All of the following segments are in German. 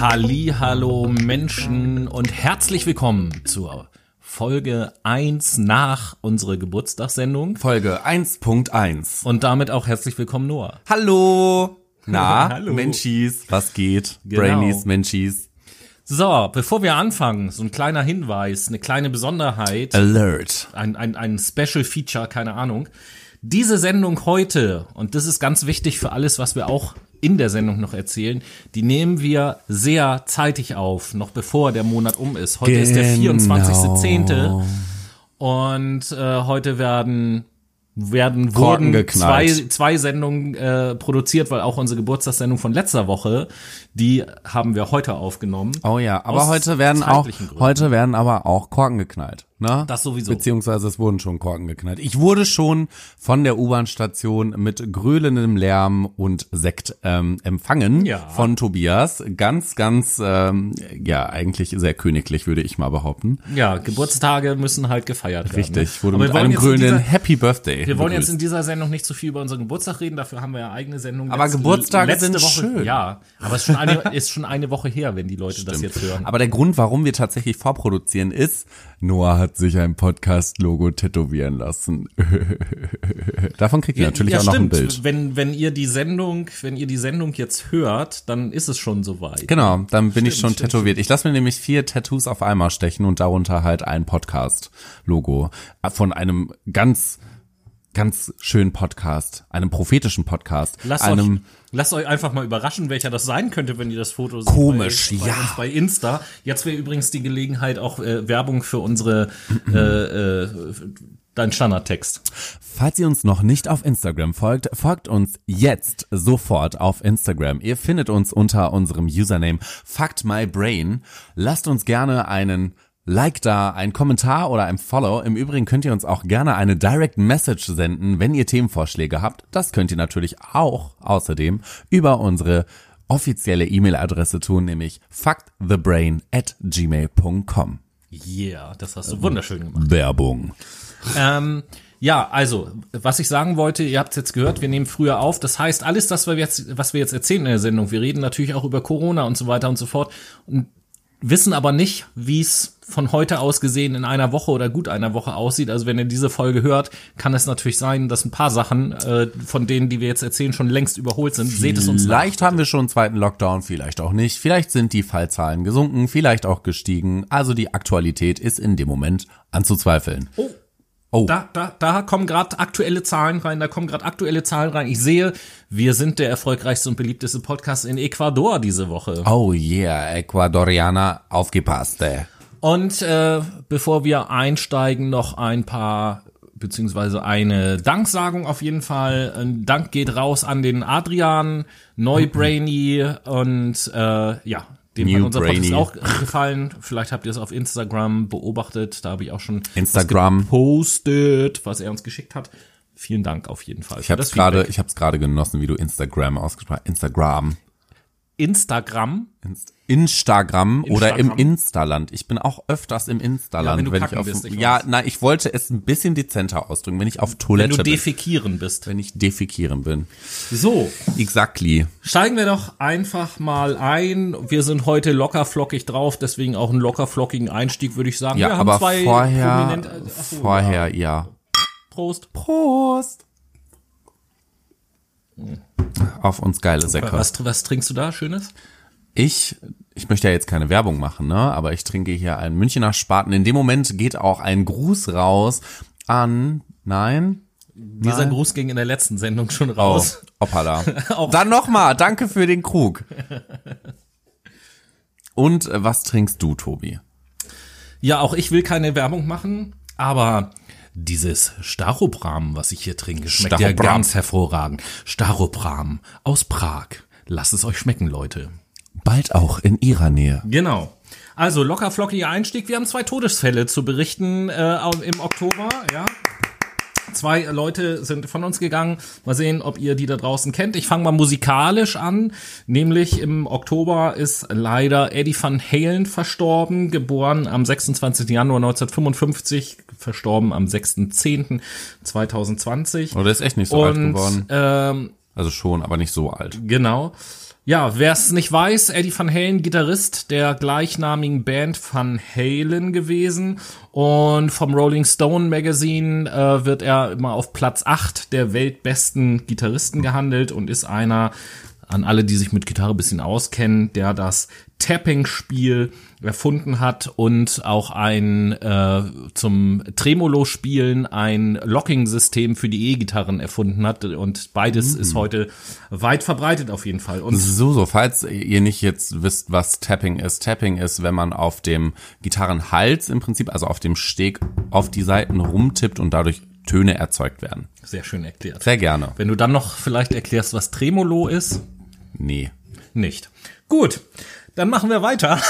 Halli, hallo Menschen und herzlich willkommen zur Folge 1 nach unserer Geburtstagssendung. Folge 1.1. Und damit auch herzlich willkommen, Noah. Hallo. Na, Hallo. Menschis, was geht? Genau. Brainies, Menschis. So, bevor wir anfangen, so ein kleiner Hinweis, eine kleine Besonderheit, Alert. ein, ein, ein Special Feature, keine Ahnung. Diese Sendung heute, und das ist ganz wichtig für alles, was wir auch in der Sendung noch erzählen, die nehmen wir sehr zeitig auf, noch bevor der Monat um ist. Heute ist der Genau. 24.10. Und äh, heute werden werden Korken wurden geknallt. zwei, zwei Sendungen äh, produziert, weil auch unsere Geburtstagssendung von letzter Woche, die haben wir heute aufgenommen. Oh ja, aber heute werden auch, Gründen. heute werden aber auch Korken geknallt, ne? Das sowieso. Beziehungsweise es wurden schon Korken geknallt. Ich wurde schon von der U-Bahn-Station mit gröhlendem Lärm und Sekt ähm, empfangen Ja. von Tobias. Ganz, ganz, ähm, ja, eigentlich sehr königlich, würde ich mal behaupten. Ja, Geburtstage müssen halt gefeiert werden. Richtig, wurde Aber mit einem jetzt dieser- Happy Birthday. Wir wollen jetzt begrüßt. in dieser Sendung nicht so viel über unseren Geburtstag reden, dafür haben wir ja eigene Sendung. Aber Geburtstage sind Woche, schön. Ja, aber es ist schon, eine, ist schon eine Woche her, wenn die Leute das jetzt hören. Aber der Grund, warum wir tatsächlich vorproduzieren, ist, Noah hat sich ein Podcast-Logo tätowieren lassen. Davon kriegt ihr natürlich ja, auch noch ein stimmt. Bild. Wenn, wenn ihr die Sendung, wenn ihr die Sendung jetzt hört, dann ist es schon soweit. Genau, dann bin ich schon stimmt, tätowiert. Ich lasse mir nämlich vier Tattoos auf einmal stechen und darunter halt ein Podcast-Logo von einem ganz, ganz schönen Podcast, einem prophetischen Podcast, Lasst einem euch, lasst euch einfach mal überraschen, welcher das sein könnte, wenn ihr das Foto seht Komisch, bei, bei ja. uns bei Insta. Jetzt wäre übrigens die Gelegenheit, auch äh, Werbung für unsere äh, äh, dein Standardtext. Falls ihr uns noch nicht auf Instagram folgt, folgt uns jetzt sofort auf Instagram. Ihr findet uns unter unserem Username FactMyBrain. Lasst uns gerne einen Like da, einen Kommentar oder ein Follow. Im Übrigen könnt ihr uns auch gerne eine Direct Message senden, wenn ihr Themenvorschläge habt. Das könnt ihr natürlich auch außerdem über unsere offizielle E-Mail-Adresse tun, nämlich factthebrain at gmail.com. Yeah, das hast du wunderschön gemacht. Werbung. Ähm, ja, also, was ich sagen wollte, ihr habt es jetzt gehört, wir nehmen früher auf. Das heißt, alles das, was wir jetzt, was wir jetzt erzählen in der Sendung, wir reden natürlich auch über Corona und so weiter und so fort und wissen aber nicht, wie es von heute aus gesehen in einer Woche oder gut einer Woche aussieht. Also wenn ihr diese Folge hört, kann es natürlich sein, dass ein paar Sachen äh, von denen, die wir jetzt erzählen, schon längst überholt sind. Seht es uns nach. Vielleicht haben wir schon einen zweiten Lockdown, vielleicht auch nicht. Vielleicht sind die Fallzahlen gesunken, vielleicht auch gestiegen. Also die Aktualität ist in dem Moment anzuzweifeln. Oh. Oh. Da, da, da kommen gerade aktuelle Zahlen rein, da kommen gerade aktuelle Zahlen rein. Ich sehe, wir sind der erfolgreichste und beliebteste Podcast in Ecuador diese Woche. Oh yeah, Ecuadorianer, aufgepasst. ey. Und äh, bevor wir einsteigen, noch ein paar beziehungsweise eine Danksagung auf jeden Fall. Ein Dank geht raus an den Adrian, Neubrainy und äh, ja, dem New hat unser Podcast Brainy. auch gefallen. Vielleicht habt ihr es auf Instagram beobachtet. Da habe ich auch schon Instagram. was gepostet, was er uns geschickt hat. Vielen Dank auf jeden Fall. Ich habe es gerade, ich habe es gerade genossen, wie du Instagram ausgesprochen, Instagram, Instagram. Inst Instagram oder im Instagram. Instaland. Ich bin auch öfters im Instaland, Ja, wenn du ich kacken auf, bist, ich ja, nein, ich wollte es ein bisschen dezenter ausdrücken, wenn ich auf Wenn Toilette du bin, defekieren bist. wenn ich defekieren bin. So, Exactly. Steigen wir doch einfach mal ein. Wir sind heute locker flockig drauf, deswegen auch einen locker flockigen Einstieg, würde ich sagen. Ja, wir aber zwei vorher, prominente- Ach so, vorher, ja. Prost. Prost. Auf uns geile Säcke. Was, was trinkst du da Schönes? Ich, ich möchte ja jetzt keine Werbung machen, ne? Aber ich trinke hier einen Münchner Spaten. In dem Moment geht auch ein Gruß raus an, nein? Dieser Gruß ging in der letzten Sendung schon Oh, raus. hoppala. Auch- Dann nochmal, danke für den Krug. Und äh, was trinkst du, Tobi? Ja, auch ich will keine Werbung machen, aber dieses Staropram, was ich hier trinke, schmeckt ja Staropram. ganz hervorragend. Staropram aus Prag. Lasst es euch schmecken, Leute. Bald auch in ihrer Nähe. Genau. Also locker flockiger Einstieg. Wir haben zwei Todesfälle zu berichten äh, im Oktober. Ja. Zwei Leute sind von uns gegangen. Mal sehen, ob ihr die da draußen kennt. Ich fange mal musikalisch an. Nämlich im Oktober ist leider Eddie Van Halen verstorben, geboren am 26. Januar 1955, verstorben am 6.10.2020. Oder ist echt nicht so alt Und geworden. ähm, Also schon, aber nicht so alt. Genau. Ja, wer es nicht weiß, Eddie Van Halen, Gitarrist der gleichnamigen Band Van Halen gewesen. Und vom Rolling Stone Magazine äh, wird er immer auf Platz 8 der weltbesten Gitarristen gehandelt und ist einer, an alle, die sich mit Gitarre bisschen auskennen, der das Tapping-Spiel erfunden hat und auch ein äh, zum Tremolo-Spielen ein Locking-System für die E-Gitarren erfunden hat. Und beides mhm. ist heute weit verbreitet auf jeden Fall. Und so, so, falls ihr nicht jetzt wisst, was Tapping ist. Tapping ist, wenn man auf dem Gitarrenhals im Prinzip, also auf dem Steg, auf die Seiten rumtippt und dadurch Töne erzeugt werden. Sehr schön erklärt. Sehr gerne. Wenn du dann noch vielleicht erklärst, was Tremolo ist. Nee. Nicht. Gut. Dann machen wir weiter.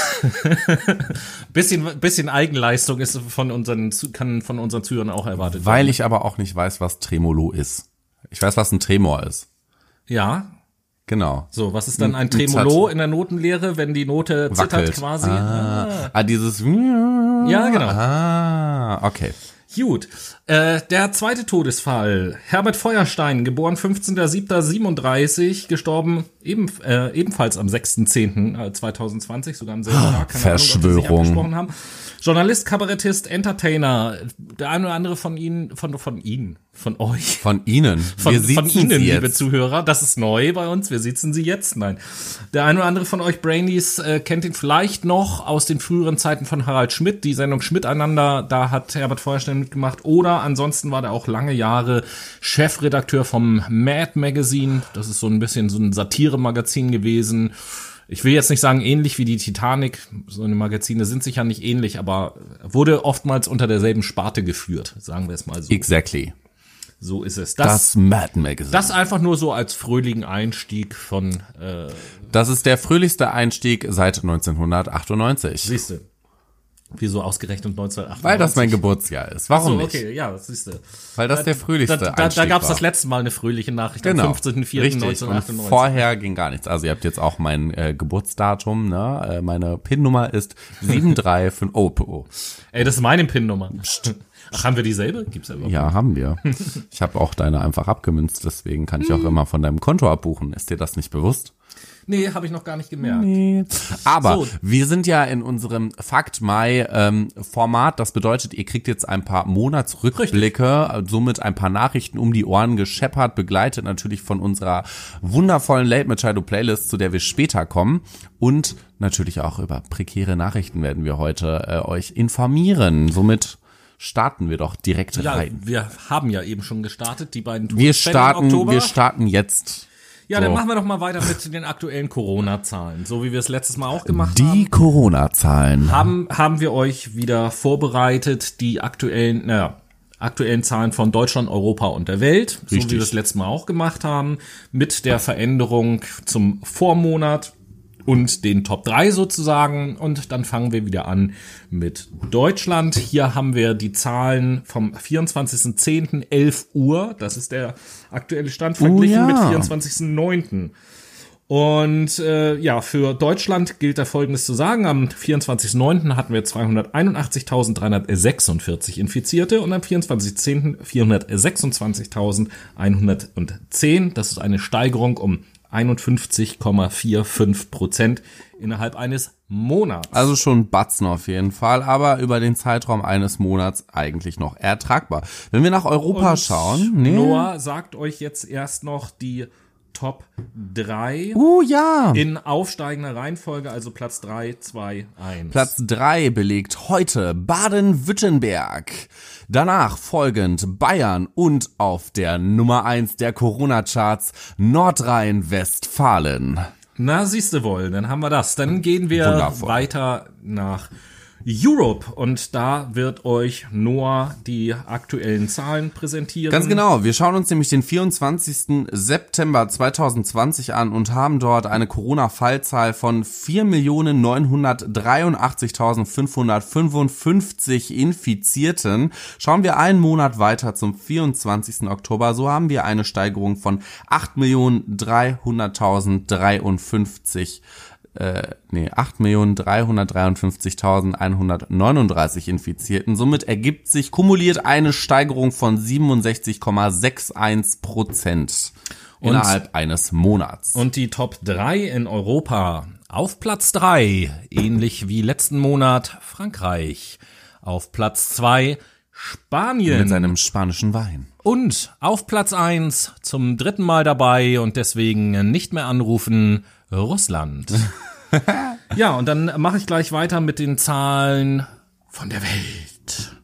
bisschen, bisschen Eigenleistung ist von unseren, kann von unseren Zuhörern auch erwartet Weil werden. ich aber auch nicht weiß, was Tremolo ist. Ich weiß, was ein Tremor ist. Ja. Genau. So, was ist dann ein Tremolo in der Notenlehre, wenn die Note zittert Wackelt. quasi? Ah, ah. ah dieses. Ja, genau. Ah, okay. Gut. Äh, der zweite Todesfall. Herbert Feuerstein, geboren 15.07.37, gestorben eben, äh, ebenfalls am 6.10.2020, sogar am selben Tag. Keine Verschwörung. Ahnung, haben. Journalist, Kabarettist, Entertainer. Der eine oder andere von Ihnen, von, von Ihnen, von euch. Von Ihnen. Von, wir von Ihnen, liebe Zuhörer. Das ist neu bei uns. Wir sitzen Sie jetzt. Nein. Der eine oder andere von euch Brainies äh, kennt ihn vielleicht noch aus den früheren Zeiten von Harald Schmidt. Die Sendung Schmidt einander, da hat Herbert Feuerstein mitgemacht. Oder ansonsten war der auch lange Jahre Chefredakteur vom Mad Magazine. Das ist so ein bisschen so ein Satire-Magazin gewesen ich will jetzt nicht sagen ähnlich wie die Titanic, so eine Magazine sind sicher nicht ähnlich, aber wurde oftmals unter derselben Sparte geführt, sagen wir es mal so. Exactly. So ist es. Das, das Mad Magazine. Das einfach nur so als fröhlichen Einstieg von. Äh, das ist der fröhlichste Einstieg seit 1998. Siehste. Wieso ausgerechnet 1998? Weil das mein Geburtsjahr ist. Warum so, okay, nicht? ja, das siehst du. Weil das der fröhlichste Da, da, da gab es das letzte Mal eine fröhliche Nachricht genau. am 15.04.1998. Vorher ging gar nichts. Also ihr habt jetzt auch mein äh, Geburtsdatum, ne? Äh, meine PIN-Nummer ist 735. oh, oh. Ey, das ist meine PIN-Nummer. Ach, haben wir dieselbe? Gibt's ja überhaupt Ja, haben wir. Ich habe auch deine einfach abgemünzt, deswegen kann ich auch hm. immer von deinem Konto abbuchen. Ist dir das nicht bewusst? Nee, habe ich noch gar nicht gemerkt. Nee. Aber so. wir sind ja in unserem Fakt Mai ähm, Format. Das bedeutet, ihr kriegt jetzt ein paar Monatsrückblicke, Richtig. somit ein paar Nachrichten um die Ohren gescheppert, begleitet natürlich von unserer wundervollen Late Machado Playlist, zu der wir später kommen. Und natürlich auch über prekäre Nachrichten werden wir heute äh, euch informieren. Somit starten wir doch direkt ja, rein. Wir haben ja eben schon gestartet, die beiden Tours wir starten, Wir starten jetzt. Ja, so. dann machen wir doch mal weiter mit den aktuellen Corona-Zahlen, so wie wir es letztes Mal auch gemacht die haben. Die Corona-Zahlen. Haben, haben wir euch wieder vorbereitet, die aktuellen, naja, aktuellen Zahlen von Deutschland, Europa und der Welt, Richtig. so wie wir es letztes Mal auch gemacht haben, mit der Veränderung zum Vormonat und den Top 3 sozusagen. Und dann fangen wir wieder an mit Deutschland. Hier haben wir die Zahlen vom 24.10. 11 Uhr. Das ist der aktuelle Stand verglichen oh ja. mit 24.09. Und äh, ja, für Deutschland gilt da Folgendes zu sagen. Am 24.09. hatten wir 281.346 Infizierte und am 24.10. 426.110. Das ist eine Steigerung um 51,45 Prozent innerhalb eines Monats. Also schon Batzen auf jeden Fall, aber über den Zeitraum eines Monats eigentlich noch ertragbar. Wenn wir nach Europa Und schauen, nee. Noah sagt euch jetzt erst noch die Top 3. Uh, ja. In aufsteigender Reihenfolge, also Platz 3, 2, 1. Platz 3 belegt heute Baden-Württemberg. Danach folgend Bayern und auf der Nummer 1 der Corona-Charts Nordrhein-Westfalen. Na, siehste wohl, dann haben wir das. Dann gehen wir Wundervoll. weiter nach Europe und da wird euch Noah die aktuellen Zahlen präsentieren. Ganz genau, wir schauen uns nämlich den 24. September 2020 an und haben dort eine Corona-Fallzahl von 4.983.555 Infizierten. Schauen wir einen Monat weiter zum 24. Oktober, so haben wir eine Steigerung von 8.300.053 äh, nee, 8.353.139 Infizierten. Somit ergibt sich kumuliert eine Steigerung von 67,61 Prozent. innerhalb eines Monats. Und die Top 3 in Europa. Auf Platz 3, ähnlich wie letzten Monat, Frankreich. Auf Platz 2, Spanien. mit seinem spanischen Wein. Und auf Platz 1 zum dritten Mal dabei und deswegen nicht mehr anrufen, Russland. ja, und dann mache ich gleich weiter mit den Zahlen von der Welt.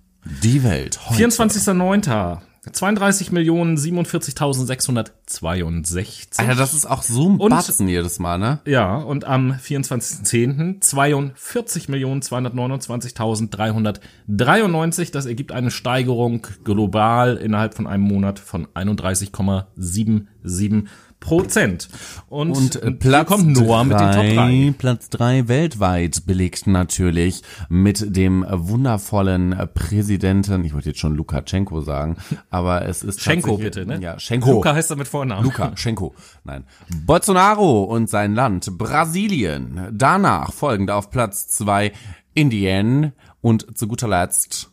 Die Welt. Heute. 24.09. 32 Millionen 47.662. Alter, das ist auch so ein Und- Batzen jedes Mal, ne? Ja, und am 24.10. 42 Millionen 229.393. Das ergibt eine Steigerung global innerhalb von einem Monat von 31,77 Prozent. Und, Und äh, Platz kommt Noah mit den Top 3. Platz drei weltweit belegt natürlich mit dem wundervollen Präsidenten, ich wollte jetzt schon Lukaschenko sagen, aber es ist Schenko bitte, ne? Ja, Schenko. Luca heißt er mit Vornamen. Luca, Schenko, nein. Bolsonaro und sein Land, Brasilien. Danach folgend auf Platz zwei Indien und zu guter Letzt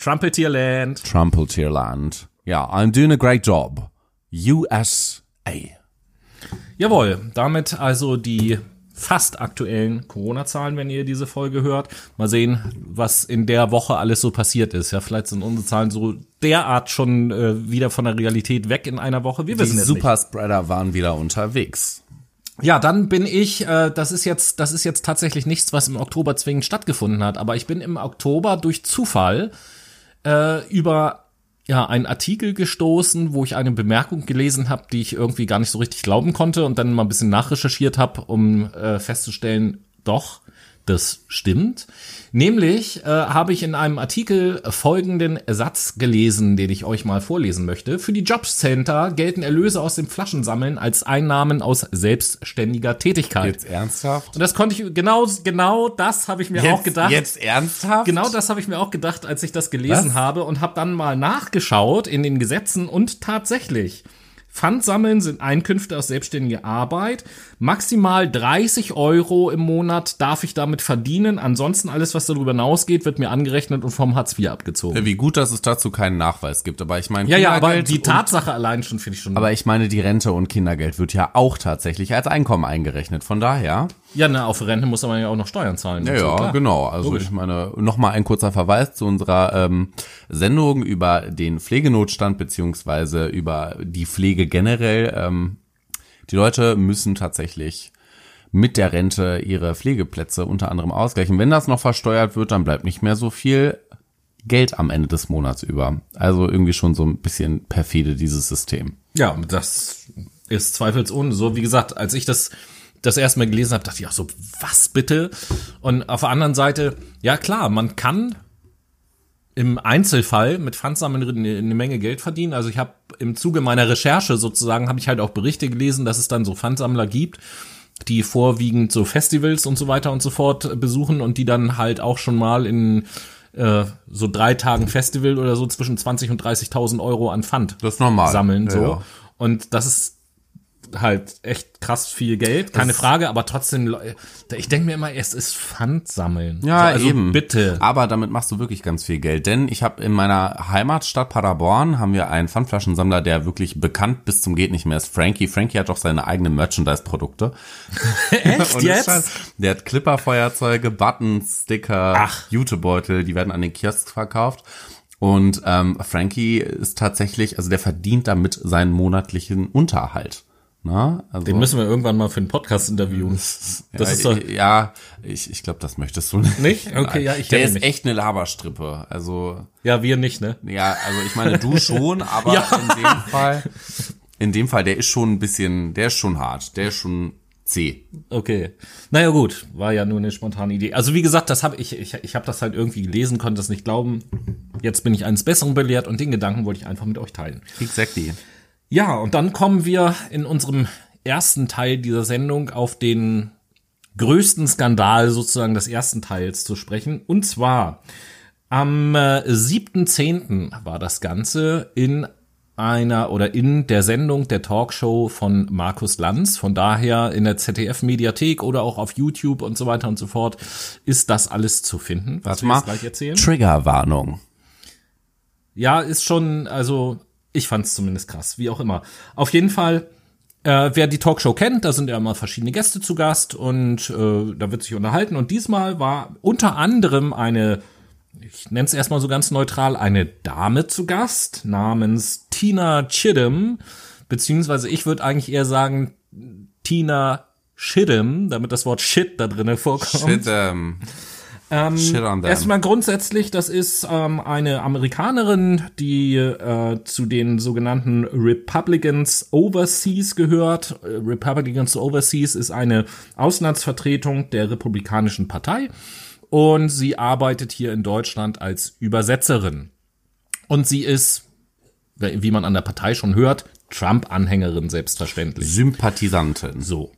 Trumpetierland. Trumpeltierland. Ja, I'm doing a great job. USA. Jawohl, damit also die fast aktuellen Corona-Zahlen, wenn ihr diese Folge hört. Mal sehen, was in der Woche alles so passiert ist. Ja, vielleicht sind unsere Zahlen so derart schon äh, wieder von der Realität weg in einer Woche. Wir Die wissen es nicht. Superspreader waren wieder unterwegs. Ja, dann bin ich, äh, das ist jetzt, das ist jetzt tatsächlich nichts, was im Oktober zwingend stattgefunden hat, aber ich bin im Oktober durch Zufall äh, über ja, einen Artikel gestoßen, wo ich eine Bemerkung gelesen habe, die ich irgendwie gar nicht so richtig glauben konnte und dann mal ein bisschen nachrecherchiert habe, um äh, festzustellen, doch, das stimmt. Nämlich äh, habe ich in einem Artikel folgenden Satz gelesen, den ich euch mal vorlesen möchte. Für die Jobcenter gelten Erlöse aus dem Flaschensammeln als Einnahmen aus selbstständiger Tätigkeit. Jetzt ernsthaft? Und das konnte ich, genau, genau das habe ich mir auch gedacht. Jetzt ernsthaft? Genau das habe ich mir auch gedacht, als ich das gelesen Was? habe und habe dann mal nachgeschaut in den Gesetzen und tatsächlich. Pfandsammeln sind Einkünfte aus selbstständiger Arbeit. Maximal 30 Euro im Monat darf ich damit verdienen. Ansonsten alles, was darüber hinausgeht, wird mir angerechnet und vom Hartz IV abgezogen. Wie gut, dass es dazu keinen Nachweis gibt. Aber ich meine, Ja, ja, aber die Tatsache allein schon finde ich schon. Aber ich meine, die Rente und Kindergeld wird ja auch tatsächlich als Einkommen eingerechnet. Von daher. ja, ne, auf Rente muss man ja auch noch Steuern zahlen. Ja, so, ja, genau. Also ich meine, nochmal ein kurzer Verweis zu unserer ähm, Sendung über den Pflegenotstand beziehungsweise über die Pflege generell. Ähm, die Leute müssen tatsächlich mit der Rente ihre Pflegeplätze unter anderem ausgleichen. Wenn das noch versteuert wird, dann bleibt nicht mehr so viel Geld am Ende des Monats über. Also irgendwie schon so ein bisschen perfide dieses System. Ja, das ist zweifelsohne so. Wie gesagt, als ich das das erste Mal gelesen habe, dachte ich auch so, was bitte? Und auf der anderen Seite, ja klar, man kann im Einzelfall mit Pfandsammeln eine, eine Menge Geld verdienen. Also ich habe im Zuge meiner Recherche sozusagen, habe ich halt auch Berichte gelesen, dass es dann so Pfandsammler gibt, die vorwiegend so Festivals und so weiter und so fort besuchen und die dann halt auch schon mal in äh, so drei Tagen Festival oder so zwischen 20 und 30.000 Euro an Pfand Das ist normal. sammeln Ja, so. ja. Und das ist halt echt krass viel Geld, keine Frage, aber trotzdem, ich denke mir immer, es ist Pfand sammeln. Ja, also eben. Bitte. Aber damit machst du wirklich ganz viel Geld, denn ich habe in meiner Heimatstadt Paderborn haben wir einen Pfandflaschensammler, der wirklich bekannt bis zum geht nicht mehr ist. Frankie. Frankie hat doch seine eigenen Merchandise-Produkte. Echt jetzt? das- Der hat Clipper-Feuerzeuge, Buttons, Sticker, Ach. Jutebeutel, die werden an den Kiosks verkauft. Und ähm, Frankie ist tatsächlich, also der verdient damit seinen monatlichen Unterhalt. Na, also, Den müssen wir irgendwann mal für einen Podcast interviewen. Das ja, ist doch, ja, ich, ich glaube, das möchtest du nicht. Nicht? Okay, ja, ich Der ist mich. echt eine Laberstrippe. Also, ja, wir nicht, ne? ja, also ich meine, du schon, aber Ja. in dem Fall, in dem Fall, der ist schon ein bisschen, der ist schon hart, der ist schon zäh. Okay. Naja, gut, war ja nur eine spontane Idee. Also wie gesagt, das habe ich, ich, ich habe das halt irgendwie gelesen, konnte das nicht glauben. Jetzt bin ich eines Besseren belehrt und den Gedanken wollte ich einfach mit euch teilen. Exactly. Ja, und dann kommen wir in unserem ersten Teil dieser Sendung auf den größten Skandal sozusagen des ersten Teils zu sprechen. Und zwar am äh, 7.10. war das Ganze in einer oder in der Sendung der Talkshow von Markus Lanz. Von daher in der ZDF-Mediathek oder auch auf YouTube und so weiter und so fort ist das alles zu finden, was Warte wir mal. jetzt gleich erzählen. Triggerwarnung. Ja, ist schon, also Ich fand es zumindest krass, wie auch immer. Auf jeden Fall, äh, wer die Talkshow kennt, da sind ja immer verschiedene Gäste zu Gast und äh, da wird sich unterhalten. Und diesmal war unter anderem eine, ich nenne es erstmal so ganz neutral, eine Dame zu Gast namens Tina Chidham, beziehungsweise ich würde eigentlich eher sagen Tina Shidham, damit das Wort Shit da drinnen vorkommt. Shit, ähm, erstmal grundsätzlich, das ist ähm, eine Amerikanerin, die äh, zu den sogenannten Republicans Overseas gehört. Äh, Republicans Overseas ist eine Auslandsvertretung der Republikanischen Partei und sie arbeitet hier in Deutschland als Übersetzerin. Und sie ist, wie man an der Partei schon hört, Trump-Anhängerin selbstverständlich. Sympathisanten. So.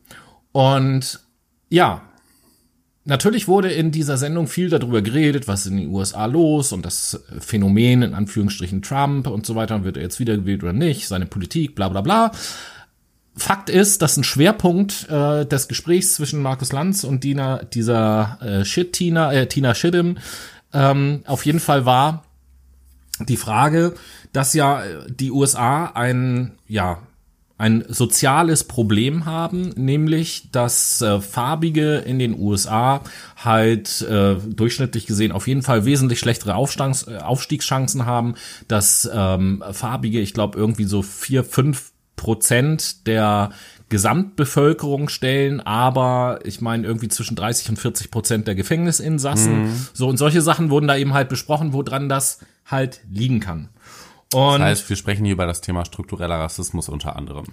Und ja, natürlich wurde in dieser Sendung viel darüber geredet, was in den USA los und das Phänomen in Anführungsstrichen Trump und so weiter, wird er jetzt wiedergewählt oder nicht, seine Politik, bla bla bla. Fakt ist, dass ein Schwerpunkt äh, des Gesprächs zwischen Markus Lanz und Dina, dieser äh, Shit Tina, äh, Tina Schiddim, ähm, auf jeden Fall war die Frage, dass ja äh, die USA ein, ja, ein soziales Problem haben, nämlich dass äh, Farbige in den USA halt äh, durchschnittlich gesehen auf jeden Fall wesentlich schlechtere Aufstangs äh, Aufstiegschancen haben, dass ähm, Farbige, ich glaube irgendwie so vier, fünf Prozent der Gesamtbevölkerung stellen, aber ich meine irgendwie zwischen 30 und 40 Prozent der Gefängnisinsassen. So und solche Sachen wurden da eben halt besprochen, woran das halt liegen kann. Und Das heißt, wir sprechen hier über das Thema struktureller Rassismus unter anderem.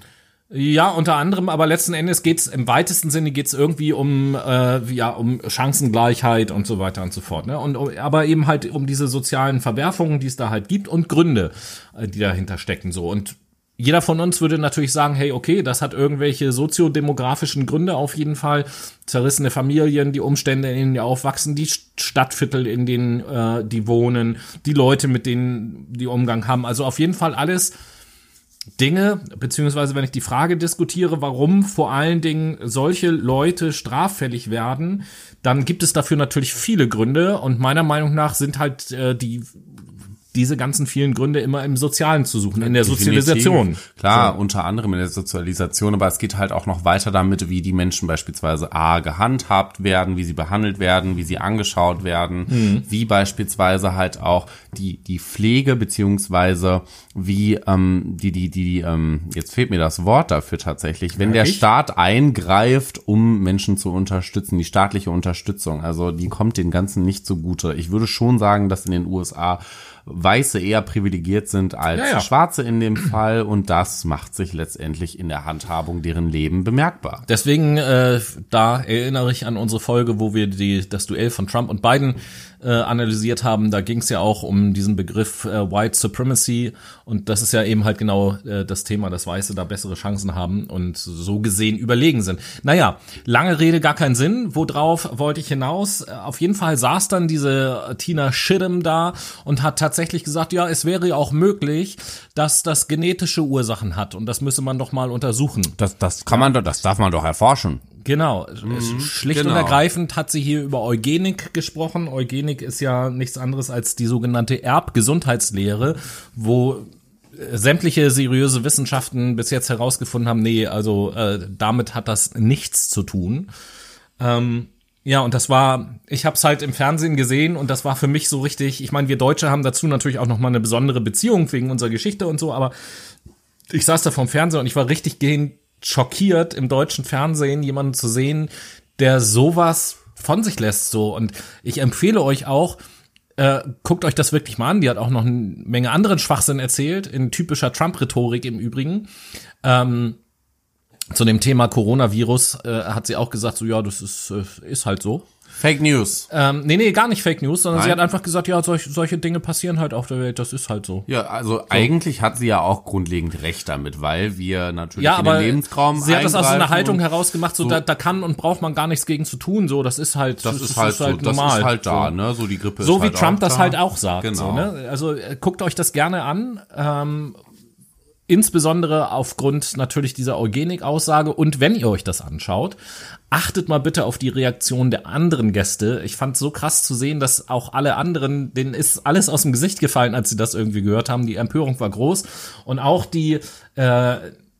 ja, unter anderem, aber letzten Endes geht's im weitesten Sinne geht's irgendwie um äh, ja um Chancengleichheit und so weiter und so fort. Ne? Und aber eben halt um diese sozialen Verwerfungen, die es da halt gibt und Gründe, äh, die dahinter stecken. So und jeder von uns würde natürlich sagen, hey, okay, das hat irgendwelche soziodemografischen Gründe auf jeden Fall. Zerrissene Familien, die Umstände, in denen die aufwachsen, die Stadtviertel, in denen äh, die wohnen, die Leute, mit denen die Umgang haben. Also auf jeden Fall alles Dinge, beziehungsweise wenn ich die Frage diskutiere, warum vor allen Dingen solche Leute straffällig werden, dann gibt es dafür natürlich viele Gründe und meiner Meinung nach sind halt äh, die diese ganzen vielen Gründe immer im Sozialen zu suchen, in der Sozialisation. Definitiv. Klar, unter anderem in der Sozialisation, aber es geht halt auch noch weiter damit, wie die Menschen beispielsweise A gehandhabt werden, wie sie behandelt werden, wie sie angeschaut werden, Mhm. wie beispielsweise halt auch die, die Pflege beziehungsweise wie ähm, die, die, die, ähm, jetzt fehlt mir das Wort dafür tatsächlich, wenn der ich? Staat eingreift, um Menschen zu unterstützen, die staatliche Unterstützung, also die kommt den Ganzen nicht zugute. Ich würde schon sagen, dass in den USA Weiße eher privilegiert sind als Ja, ja. Schwarze in dem Fall und das macht sich letztendlich in der Handhabung deren Leben bemerkbar. Deswegen, äh, da erinnere ich an unsere Folge, wo wir die, das Duell von Trump und Biden äh, analysiert haben. Da ging es ja auch um diesen Begriff äh, White Supremacy und das ist ja eben halt genau äh, das Thema, dass Weiße da bessere Chancen haben und so gesehen überlegen sind. Naja, lange Rede, gar keinen Sinn. Worauf wollte ich hinaus? Auf jeden Fall saß dann diese Tina Schidham da und hat tatsächlich gesagt, ja, es wäre ja auch möglich, dass das genetische Ursachen hat und das müsse man doch mal untersuchen. Das, das kann man doch, das darf man doch erforschen. Genau. Schlicht genau. und ergreifend hat sie hier über Eugenik gesprochen. Eugenik ist ja nichts anderes als die sogenannte Erbgesundheitslehre, wo äh, sämtliche seriöse Wissenschaften bis jetzt herausgefunden haben, nee, also äh, damit hat das nichts zu tun. Ähm, ja, und das war, ich habe es halt im Fernsehen gesehen und das war für mich so richtig, ich meine, wir Deutsche haben dazu natürlich auch noch mal eine besondere Beziehung wegen unserer Geschichte und so, aber ich saß da vorm Fernseher und ich war richtig gehend schockiert, im deutschen Fernsehen jemanden zu sehen, der sowas von sich lässt so. Und ich empfehle euch auch, äh, guckt euch das wirklich mal an. Die hat auch noch eine Menge anderen Schwachsinn erzählt, in typischer Trump-Rhetorik im Übrigen. Ähm, zu dem Thema Coronavirus äh, hat sie auch gesagt, so ja, das ist, äh, ist halt so. Fake News. Ähm, nee, nee, gar nicht Fake News, sondern sie Nein. hat einfach gesagt, ja, solch, solche Dinge passieren halt auf der Welt, das ist halt so. Ja, also eigentlich hat sie ja auch grundlegend recht damit, weil wir natürlich Ja, in aber den Lebensraum sie hat das aus so einer Haltung herausgemacht, so, so- da, da kann und braucht man gar nichts gegen zu tun, so das ist halt Das ist halt so, das ist halt da, ne? So die Grippe So ist wie halt Trump das da. halt auch sagt. Genau. So, ne? Also äh, guckt euch das gerne an. Ähm, insbesondere aufgrund natürlich dieser Eugenik-Aussage und wenn ihr euch das anschaut, achtet mal bitte auf die Reaktion der anderen Gäste. Ich fand so krass zu sehen, dass auch alle anderen, denen ist alles aus dem Gesicht gefallen, als sie das irgendwie gehört haben. Die Empörung war groß und auch die äh,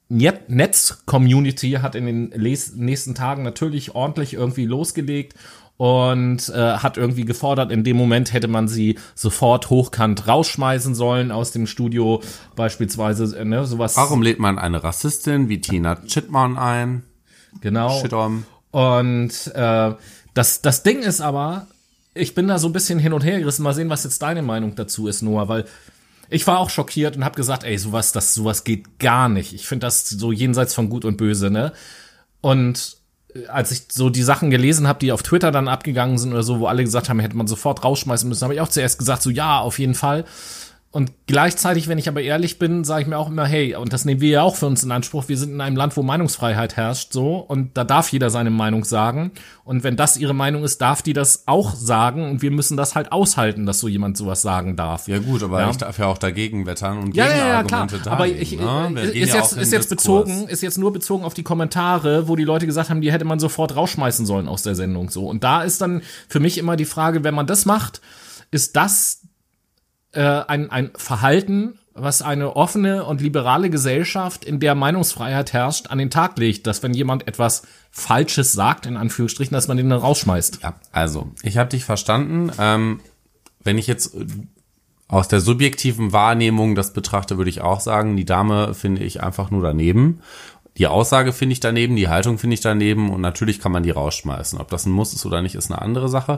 Netz-Community hat in den nächsten Tagen natürlich ordentlich irgendwie losgelegt und äh, hat irgendwie gefordert, in dem Moment hätte man sie sofort hochkant rausschmeißen sollen aus dem Studio, beispielsweise, äh, ne, sowas. Warum lädt man eine Rassistin wie Tina Chitman ein? Genau. Shit-on. Und äh, das, das Ding ist aber, ich bin da so ein bisschen hin und her gerissen. Mal sehen, was jetzt deine Meinung dazu ist, Noah, weil ich war auch schockiert und habe gesagt, ey, sowas, das, sowas geht gar nicht. Ich finde das so jenseits von Gut und Böse, ne? Und als ich so die Sachen gelesen habe, die auf Twitter dann abgegangen sind oder so, wo alle gesagt haben, hätte man sofort rausschmeißen müssen, habe ich auch zuerst gesagt, so ja, auf jeden Fall. Und gleichzeitig, wenn ich aber ehrlich bin, sage ich mir auch immer, hey, und das nehmen wir ja auch für uns in Anspruch, wir sind in einem Land, wo Meinungsfreiheit herrscht, so, und da darf jeder seine Meinung sagen. Und wenn das ihre Meinung ist, darf die das auch sagen, und wir müssen das halt aushalten, dass so jemand sowas sagen darf. Ja gut, aber ja. ich darf ja auch dagegen wettern und ja, ja, ja, klar. Aber ich, ne? ist, ja jetzt, ist jetzt bezogen, ist jetzt nur bezogen auf die Kommentare, wo die Leute gesagt haben, die hätte man sofort rausschmeißen sollen aus der Sendung, so. Und da ist dann für mich immer die Frage, wenn man das macht, ist das äh, ein, ein Verhalten, was eine offene und liberale Gesellschaft, in der Meinungsfreiheit herrscht, an den Tag legt, dass wenn jemand etwas Falsches sagt, in Anführungsstrichen, dass man den dann rausschmeißt. Ja, also, ich habe dich verstanden. Ähm, wenn ich jetzt äh, aus der subjektiven Wahrnehmung das betrachte, würde ich auch sagen, die Dame finde ich einfach nur daneben. Die Aussage finde ich daneben, die Haltung finde ich daneben und natürlich kann man die rausschmeißen. Ob das ein Muss ist oder nicht, ist eine andere Sache.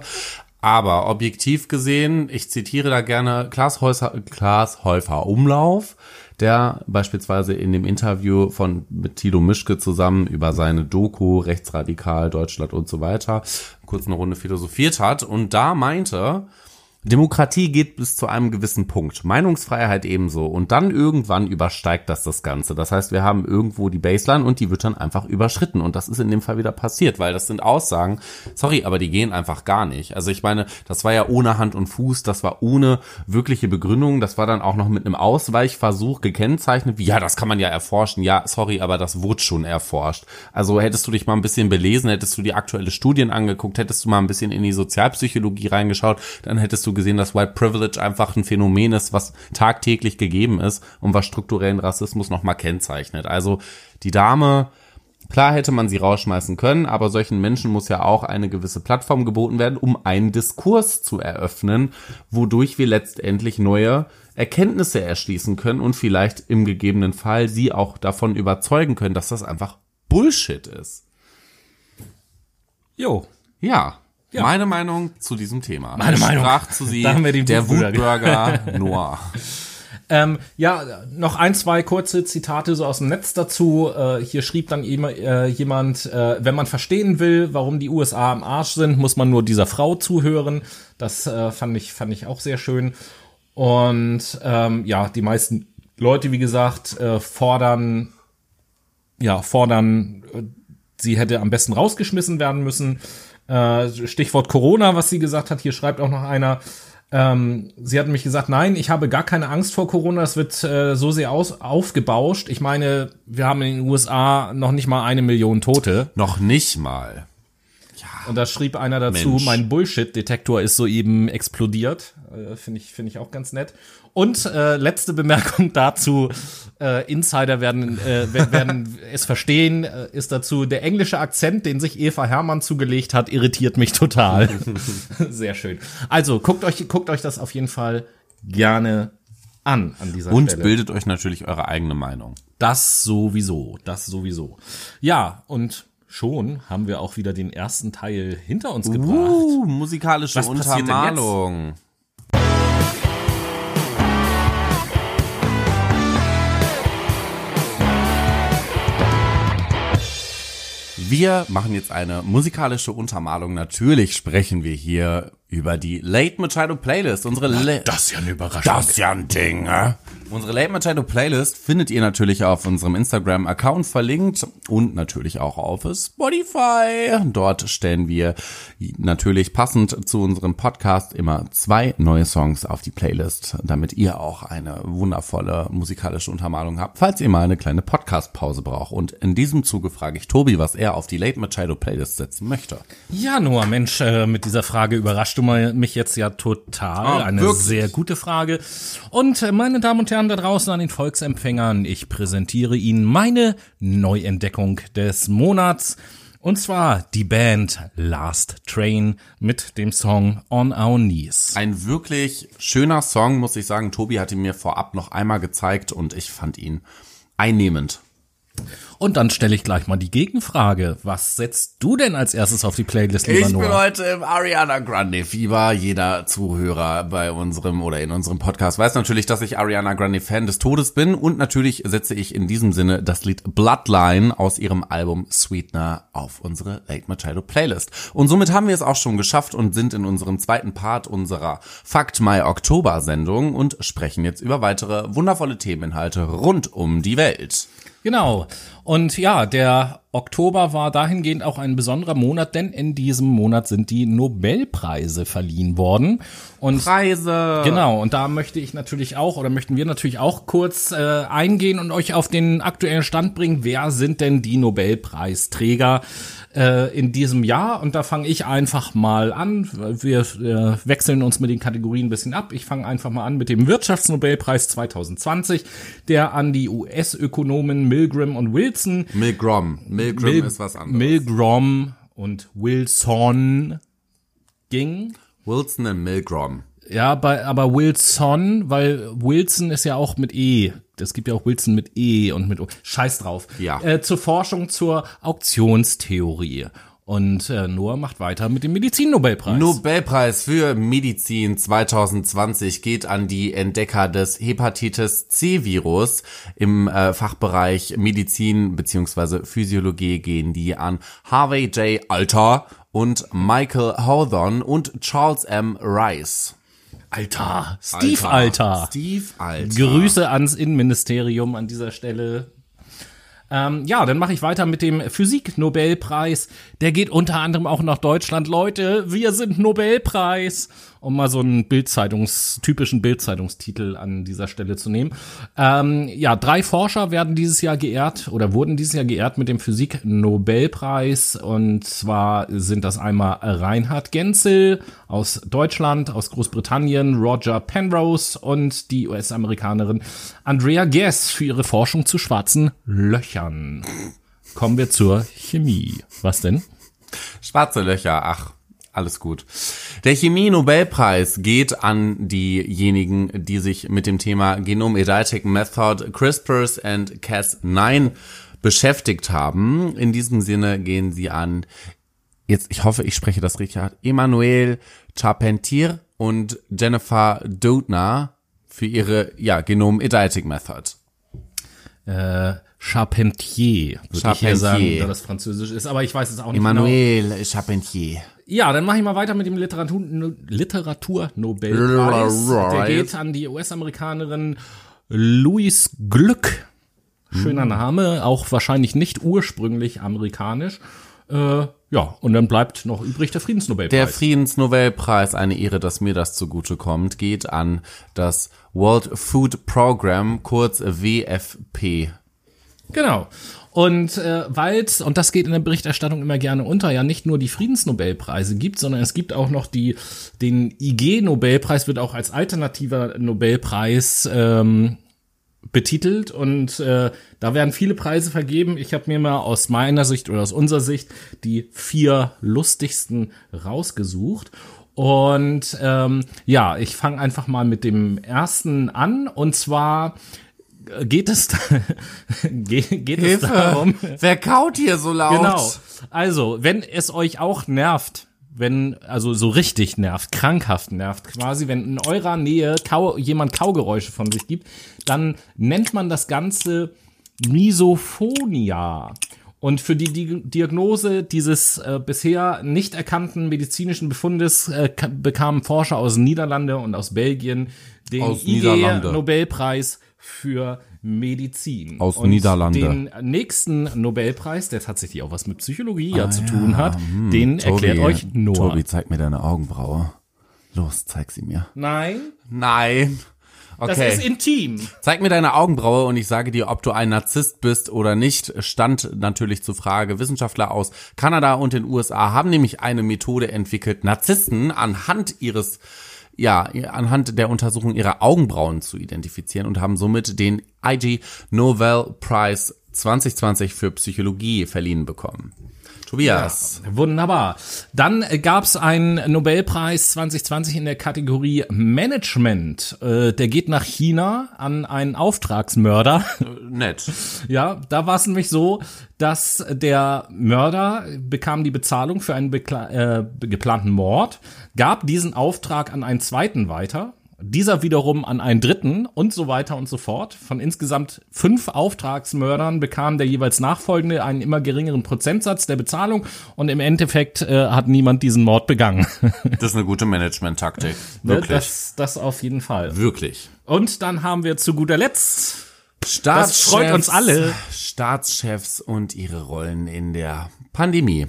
Aber objektiv gesehen, ich zitiere da gerne Klaas, Häuser, Klaas Häufer Umlauf, der beispielsweise in dem Interview von mit Tilo Mischke zusammen über seine Doku Rechtsradikal Deutschland und so weiter kurz eine Runde philosophiert hat und da meinte, Demokratie geht bis zu einem gewissen Punkt, Meinungsfreiheit ebenso und dann irgendwann übersteigt das das Ganze. Das heißt, wir haben irgendwo die Baseline und die wird dann einfach überschritten und das ist in dem Fall wieder passiert, weil das sind Aussagen, sorry, aber die gehen einfach gar nicht. Also ich meine, das war ja ohne Hand und Fuß, das war ohne wirkliche Begründung, das war dann auch noch mit einem Ausweichversuch gekennzeichnet, wie ja, das kann man ja erforschen. Ja, sorry, aber das wurde schon erforscht. Also hättest du dich mal ein bisschen belesen, hättest du die aktuelle Studien angeguckt, hättest du mal ein bisschen in die Sozialpsychologie reingeschaut, dann hättest du gesehen, dass White Privilege einfach ein Phänomen ist, was tagtäglich gegeben ist und was strukturellen Rassismus nochmal kennzeichnet. Also die Dame, klar hätte man sie rausschmeißen können, aber solchen Menschen muss ja auch eine gewisse Plattform geboten werden, um einen Diskurs zu eröffnen, wodurch wir letztendlich neue Erkenntnisse erschließen können und vielleicht im gegebenen Fall sie auch davon überzeugen können, dass das einfach Bullshit ist. Jo. Ja. Ja. Meine Meinung zu diesem Thema. Meine ich Meinung. Sprach zu sie da haben wir den der Wutburger Noah. Ähm, ja, noch ein, zwei kurze Zitate so aus dem Netz dazu. Äh, hier schrieb dann äh, jemand, äh, wenn man verstehen will, warum die USA am Arsch sind, muss man nur dieser Frau zuhören. Das äh, fand ich fand ich auch sehr schön. Und ähm, ja, die meisten Leute, wie gesagt, äh, fordern ja fordern, äh, sie hätte am besten rausgeschmissen werden müssen. Äh, Stichwort Corona, was sie gesagt hat. Hier schreibt auch noch einer. Ähm, sie hat mich gesagt, nein, ich habe gar keine Angst vor Corona. Es wird äh, so sehr aus, aufgebauscht. Ich meine, wir haben in den USA noch nicht mal eine Million Tote. Noch nicht mal. Ja, und da schrieb einer dazu, Mensch. mein Bullshit-Detektor ist soeben explodiert. Äh, Finde ich, finde ich auch ganz nett. Und äh, letzte Bemerkung dazu, äh, Insider werden, äh, werden es verstehen, äh, ist dazu, der englische Akzent, den sich Eva Hermann zugelegt hat, irritiert mich total. Sehr schön. Also guckt euch, guckt euch das auf jeden Fall gerne an, an dieser Und Stelle. Und bildet euch natürlich eure eigene Meinung. Das sowieso, das sowieso. Ja, und schon haben wir auch wieder den ersten Teil hinter uns gebracht. Uh, musikalische Was Untermalung. Wir machen jetzt eine musikalische Untermalung. Natürlich sprechen wir hier über die Late Machado Playlist. Unsere Na, das ist ja eine Überraschung. Das ist ja ein Ding. Äh? Unsere Late Machado Playlist findet ihr natürlich auf unserem Instagram-Account verlinkt und natürlich auch auf Spotify. Dort stellen wir natürlich passend zu unserem Podcast immer zwei neue Songs auf die Playlist, damit ihr auch eine wundervolle musikalische Untermalung habt, falls ihr mal eine kleine Podcast-Pause braucht. Und in diesem Zuge frage ich Tobi, was er auf die Late Machado Playlist setzen möchte. Ja, Noah, Mensch, äh, mit dieser Frage überrascht du mich jetzt ja total. Ah, Eine wirklich? sehr gute Frage. Und äh, meine Damen und Herren da draußen an den Volksempfängern, ich präsentiere Ihnen meine Neuentdeckung des Monats. Und zwar die Band Last Train mit dem Song On Our Knees. Ein wirklich schöner Song, muss ich sagen. Tobi hat ihn mir vorab noch einmal gezeigt und ich fand ihn einnehmend. Und dann stelle ich gleich mal die Gegenfrage. Was setzt du denn als erstes auf die Playlist, lieber Ich bin Noah? heute im Ariana Grande Fieber. Jeder Zuhörer bei unserem oder in unserem Podcast weiß natürlich, dass ich Ariana Grande Fan des Todes bin und natürlich setze ich in diesem Sinne das Lied Bloodline aus ihrem Album Sweetener auf unsere Late Machado Playlist. Und somit haben wir es auch schon geschafft und sind in unserem zweiten Part unserer Fakt Mai Oktober Sendung und sprechen jetzt über weitere wundervolle Themeninhalte rund um die Welt. Genau. Und ja, der Oktober war dahingehend auch ein besonderer Monat, denn in diesem Monat sind die Nobelpreise verliehen worden. Und Preise. Genau, und da möchte ich natürlich auch, oder möchten wir natürlich auch kurz äh, eingehen und euch auf den aktuellen Stand bringen. Wer sind denn die Nobelpreisträger äh, in diesem Jahr? Und da fange ich einfach mal an. Wir äh, wechseln uns mit den Kategorien ein bisschen ab. Ich fange einfach mal an mit dem Wirtschaftsnobelpreis 2020, der an die US-Ökonomen Milgram und Wilson Milgram. Milgram Mil- ist was anderes. Milgram und Wilson ging. Wilson und Milgram. Ja, bei, aber Wilson, weil Wilson ist ja auch mit E. Es gibt ja auch Wilson mit E und mit O. Scheiß drauf. Ja. Äh, zur Forschung zur Auktionstheorie. Und äh, Noah macht weiter mit dem Medizinnobelpreis. Nobelpreis für Medizin 2020 geht an die Entdecker des Hepatitis C-Virus. Im äh, Fachbereich Medizin bzw. Physiologie gehen die an Harvey J. Alter und Michael Hawthorne und Charles M. Rice. Alter, Steve Alter. Steve Alter. Grüße ans Innenministerium an dieser Stelle. Ähm, ja, dann mache ich weiter mit dem Physik-Nobelpreis. Der geht unter anderem auch nach Deutschland. Leute, wir sind Nobelpreis. Um mal so einen Bildzeitungs, typischen Bildzeitungstitel an dieser Stelle zu nehmen. Ähm, ja, drei Forscher werden dieses Jahr geehrt oder wurden dieses Jahr geehrt mit dem Physik-Nobelpreis. Und zwar sind das einmal Reinhard Genzel aus Deutschland, aus Großbritannien, Roger Penrose und die US-Amerikanerin Andrea Ghez für ihre Forschung zu schwarzen Löchern. Kommen wir zur Chemie. Was denn? Schwarze Löcher, ach, alles gut. Der Chemie-Nobelpreis geht an diejenigen, die sich mit dem Thema Genome Editing Method CRISPRs and Cas9 beschäftigt haben. In diesem Sinne gehen sie an, jetzt, ich hoffe, ich spreche das richtig Emmanuel Charpentier und Jennifer Doudna für ihre, ja, Genome Editing Method. Äh, Charpentier, würde ich hier sagen, da das Französisch ist, aber ich weiß es auch nicht genau. Emmanuel Charpentier. Ja, dann mache ich mal weiter mit dem Literatur Literatur-Nobelpreis. Der geht an die US-Amerikanerin Louise Glück. Schöner Name, auch wahrscheinlich nicht ursprünglich amerikanisch. Äh, ja, und dann bleibt noch übrig der Friedensnobelpreis. Der Friedensnobelpreis, eine Ehre, dass mir das zugute kommt, geht an das World Food Program, kurz WFP. Genau. Und äh, weil es, und das geht in der Berichterstattung immer gerne unter, ja nicht nur die Friedensnobelpreise gibt, sondern es gibt auch noch die, den IG-Nobelpreis wird auch als alternativer Nobelpreis ähm, betitelt und äh, da werden viele Preise vergeben. Ich habe mir mal aus meiner Sicht oder aus unserer Sicht die vier lustigsten rausgesucht. Und ähm, ja, ich fange einfach mal mit dem ersten an und zwar geht es geht, geht es darum Wer kaut hier so laut? genau also wenn es euch auch nervt wenn also so richtig nervt krankhaft nervt quasi wenn in eurer Nähe Kau, jemand Kaugeräusche von sich gibt dann nennt man das ganze Misophonia und für die Di Diagnose dieses äh, bisher nicht erkannten medizinischen Befundes äh, ka- bekamen Forscher aus Niederlande und aus Belgien den. IG-Nobelpreis für Medizin. Aus Und Niederlande. Den nächsten Nobelpreis, der tatsächlich auch was mit Psychologie ja zu tun hat, den Ah, Tobi, erklärt euch Noah. Tobi, zeig mir deine Augenbraue. Los, zeig sie mir. Nein, Nein. das Okay. ist intim. Zeig mir deine Augenbraue und ich sage dir, ob du ein Narzisst bist oder nicht. Stand natürlich zur Frage. Wissenschaftler aus Kanada und den USA haben nämlich eine Methode entwickelt, Narzissten anhand ihres ja, anhand der Untersuchung ihrer Augenbrauen zu identifizieren und haben somit den IG Nobel Prize 2020 für Psychologie verliehen bekommen. Tobias. Wunderbar. Dann äh, gab's einen Nobelpreis 2020 in der Kategorie Management. Äh, der geht nach China an einen Auftragsmörder. Nett. Ja, da war es nämlich so, dass der Mörder bekam die Bezahlung für einen äh, geplanten Mord, gab diesen Auftrag an einen zweiten weiter, dieser wiederum an einen dritten und so weiter und so fort. Von insgesamt fünf Auftragsmördern bekam der jeweils nachfolgende einen immer geringeren Prozentsatz der Bezahlung und im Endeffekt äh, hat niemand diesen Mord begangen. Das ist eine gute Management-Taktik. Ne, Wirklich. das, das auf jeden Fall. Wirklich. Und dann haben wir zu guter Letzt Staatschefs, freut uns alle. Staatschefs und ihre Rollen in der Pandemie.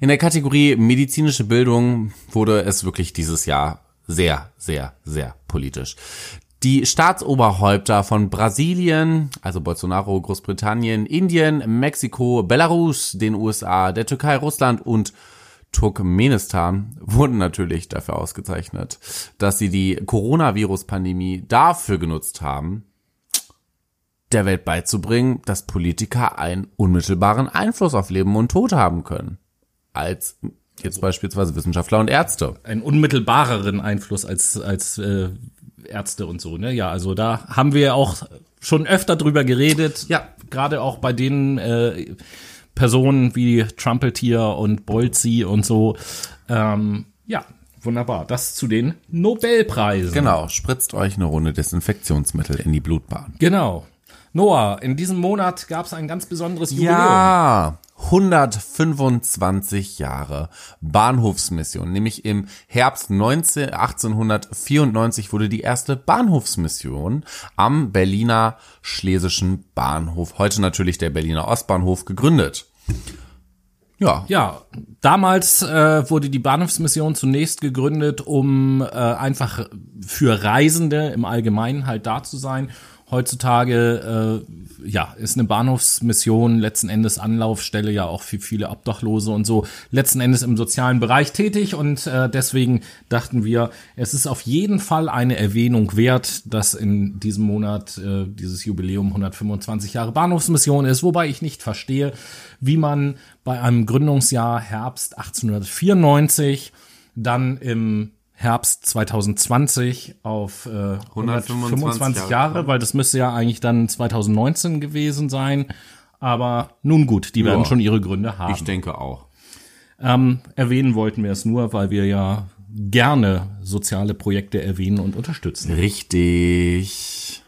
In der Kategorie medizinische Bildung wurde es wirklich dieses Jahr sehr, sehr, sehr politisch. Die Staatsoberhäupter von Brasilien, also Bolsonaro, Großbritannien, Indien, Mexiko, Belarus, den USA, der Türkei, Russland und Turkmenistan wurden natürlich dafür ausgezeichnet, dass sie die Coronavirus-Pandemie dafür genutzt haben, der Welt beizubringen, dass Politiker einen unmittelbaren Einfluss auf Leben und Tod haben können. Als jetzt beispielsweise Wissenschaftler und Ärzte. einen unmittelbareren Einfluss als als äh, Ärzte und so, ne? Ja, also da haben wir auch schon öfter drüber geredet. Ja. Gerade auch bei den äh, Personen wie Trumpeltier und Bolzi und so. Ähm, ja, wunderbar. Das zu den Nobelpreisen. Genau, spritzt euch eine Runde Desinfektionsmittel in die Blutbahn. Genau. Noah, in diesem Monat gab es ein ganz besonderes Jubiläum. Ja, 125 Jahre Bahnhofsmission. Nämlich im Herbst 19, 1894 wurde die erste Bahnhofsmission am Berliner Schlesischen Bahnhof, heute natürlich der Berliner Ostbahnhof, gegründet. Ja, Ja, damals äh, wurde die Bahnhofsmission zunächst gegründet, um äh, einfach für Reisende im Allgemeinen halt da zu sein. Heutzutage äh, ja ist eine Bahnhofsmission letzten Endes Anlaufstelle ja auch für viele Obdachlose und so letzten Endes im sozialen Bereich tätig und äh, deswegen dachten wir, es ist auf jeden Fall eine Erwähnung wert, dass in diesem Monat äh, dieses Jubiläum 125 Jahre Bahnhofsmission ist, wobei ich nicht verstehe, wie man bei einem Gründungsjahr Herbst 1894 dann im Herbst 2020 auf äh, 125 125 Jahre, Jahre, weil das müsste ja eigentlich dann 2019 gewesen sein. Aber nun gut, die werden Ja. schon ihre Gründe haben. ich denke auch. Ähm, erwähnen wollten wir es nur, weil wir ja gerne soziale Projekte erwähnen und unterstützen. Richtig.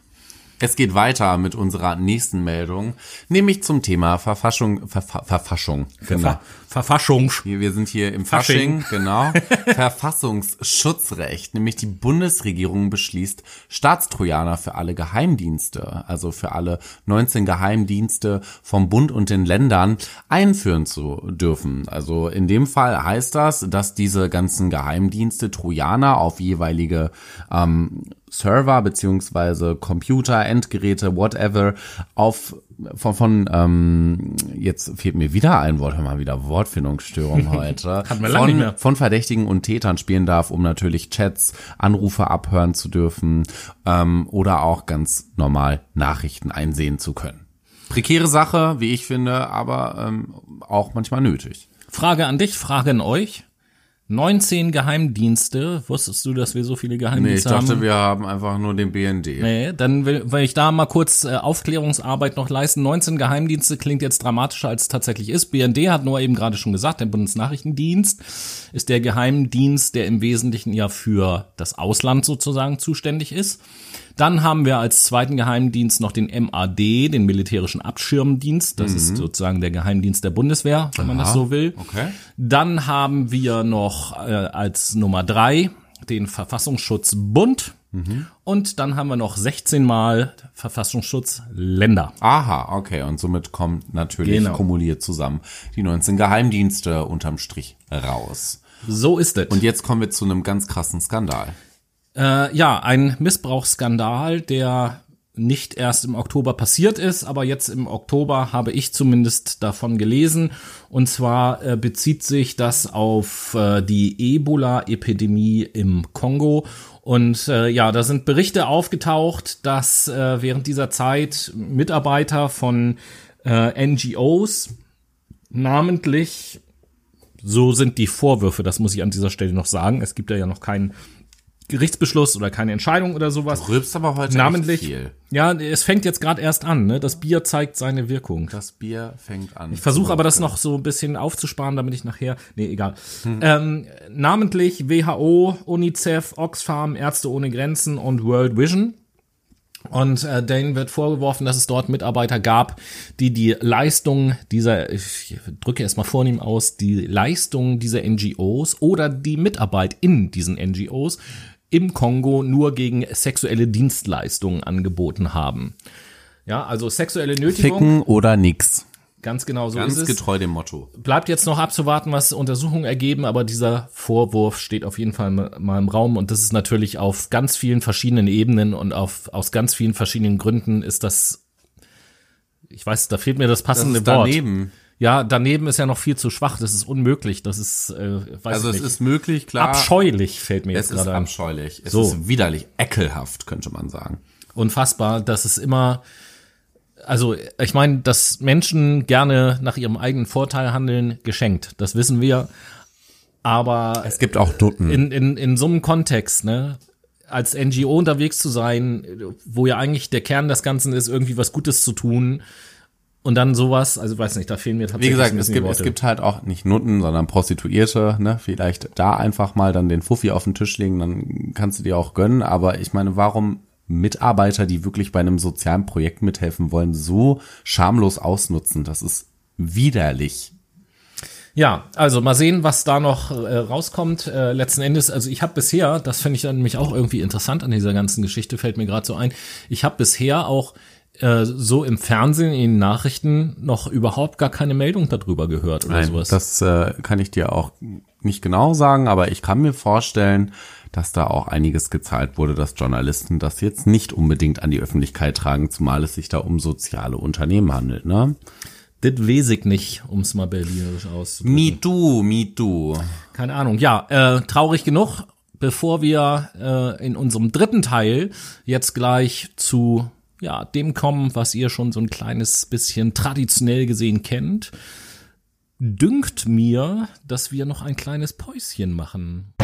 Es geht weiter mit unserer nächsten Meldung, nämlich zum Thema Verfassung, Verfa Verfassung. Genau. Ver Verfassung. Wir sind hier im Fasching. Fasching, genau. Verfassungsschutzrecht, nämlich die Bundesregierung beschließt Staatstrojaner für alle Geheimdienste, also für alle 19 Geheimdienste vom Bund und den Ländern einführen zu dürfen. Also in dem Fall heißt das, dass diese ganzen Geheimdienste Trojaner auf jeweilige ähm, Server beziehungsweise Computer, Endgeräte, whatever, auf von, von ähm, jetzt fehlt mir wieder ein Wort, hör mal wieder Wortfindungsstörung heute. Hatten wir lange von, nicht mehr. von Verdächtigen und Tätern spielen darf, um natürlich Chats, Anrufe abhören zu dürfen ähm, oder auch ganz normal Nachrichten einsehen zu können. Prekäre Sache, wie ich finde, aber ähm, auch manchmal nötig. Frage an dich, Frage an euch. 19 Geheimdienste. Wusstest du, dass wir so viele Nee, ich Geheimdienste dachte, haben? wir haben einfach nur den BND. Nee, dann will, will ich da mal kurz äh, Aufklärungsarbeit noch leisten. 19 Geheimdienste klingt jetzt dramatischer, als es tatsächlich ist. BND hat nur eben gerade schon gesagt, der Bundesnachrichtendienst ist der Geheimdienst, der im Wesentlichen ja für das Ausland sozusagen zuständig ist. Dann haben wir als zweiten Geheimdienst noch den MAD, den militärischen Abschirmdienst. Das ist sozusagen der Geheimdienst der Bundeswehr, wenn man das Aha, so will. okay. Dann haben wir noch äh, als Nummer drei den Verfassungsschutzbund. Und dann haben wir noch 16 Mal Verfassungsschutz Länder. Aha, okay. Und somit kommt natürlich Genau. kumuliert zusammen die 19 Geheimdienste unterm Strich raus. So ist es. Und jetzt kommen wir zu einem ganz krassen Skandal. Äh, ja, ein Missbrauchsskandal, der nicht erst im Oktober passiert ist, aber jetzt im Oktober habe ich zumindest davon gelesen. Und zwar äh, bezieht sich das auf äh, die Ebola-Epidemie im Kongo. Und äh, ja, da sind Berichte aufgetaucht, dass äh, während dieser Zeit Mitarbeiter von äh, NGOs, namentlich so sind die Vorwürfe, das muss ich an dieser Stelle noch sagen. Es gibt ja, ja noch keinen Gerichtsbeschluss oder keine Entscheidung oder sowas. Du rülpst aber heute Namentlich. viel. Ja, es fängt jetzt gerade erst an, ne? Das Bier zeigt seine Wirkung. Das Bier fängt an. Ich versuche aber das noch so ein bisschen aufzusparen, damit ich nachher. Nee, egal. Ähm, namentlich WHO, UNICEF, Oxfam, Ärzte ohne Grenzen und World Vision. Und äh, denen wird vorgeworfen, dass es dort Mitarbeiter gab, die die Leistung dieser, ich drücke erstmal vornehm aus, die Leistung dieser NGOs oder die Mitarbeit in diesen NGOs im Kongo nur gegen sexuelle Dienstleistungen angeboten haben. Ja, also sexuelle Nötigung. Ficken oder nix. Ganz genau so Ganz ist es. getreu dem Motto. Bleibt jetzt noch abzuwarten, was Untersuchungen ergeben, aber dieser Vorwurf steht auf jeden Fall mal im Raum und das ist natürlich auf ganz vielen verschiedenen Ebenen und auf, aus ganz vielen verschiedenen Gründen ist das, ich weiß, da fehlt mir das Das passende ist Wort. daneben. Ja, daneben ist ja noch viel zu schwach, das ist unmöglich, das ist, äh, weiß Also es nicht. ist möglich, klar. abscheulich fällt mir Es jetzt ist gerade ein. abscheulich. Es So. ist widerlich, ekelhaft, könnte man sagen. unfassbar, dass es immer, also ich meine, dass Menschen gerne nach ihrem eigenen Vorteil handeln, geschenkt. Das wissen wir. Aber Es gibt auch Dutten. in, in, in so einem Kontext, ne, als NGO unterwegs zu sein, wo ja eigentlich der Kern des Ganzen ist, irgendwie was Gutes zu tun und dann sowas, also weiß nicht, da fehlen mir Wie tatsächlich gesagt, ein es gibt, es gibt halt auch nicht Nutten, sondern Prostituierte, ne? Vielleicht da einfach mal dann den Fuffi auf den Tisch legen, dann kannst du dir auch gönnen. Aber ich meine, warum Mitarbeiter, die wirklich bei einem sozialen Projekt mithelfen wollen, so schamlos ausnutzen? Das ist widerlich. Ja, also mal sehen, was da noch äh, rauskommt. Äh, letzten Endes, also ich habe bisher, das finde ich dann nämlich auch irgendwie interessant an dieser ganzen Geschichte, fällt mir gerade so ein, ich habe bisher auch äh, so im Fernsehen, in den Nachrichten noch überhaupt gar keine Meldung darüber gehört oder Nein, sowas. das äh, kann ich dir auch nicht genau sagen, aber ich kann mir vorstellen, dass da auch einiges gezahlt wurde, dass Journalisten das jetzt nicht unbedingt an die Öffentlichkeit tragen, zumal es sich da um soziale Unternehmen handelt, ne? das weiß ich nicht, um es mal berlinerisch auszudrücken. Me too, me too. Keine Ahnung. Ja, äh, traurig genug. Bevor wir äh, in unserem dritten Teil jetzt gleich zu ja, dem kommen, was ihr schon so ein kleines bisschen traditionell gesehen kennt, dünkt mir, dass wir noch ein kleines Päuschen machen.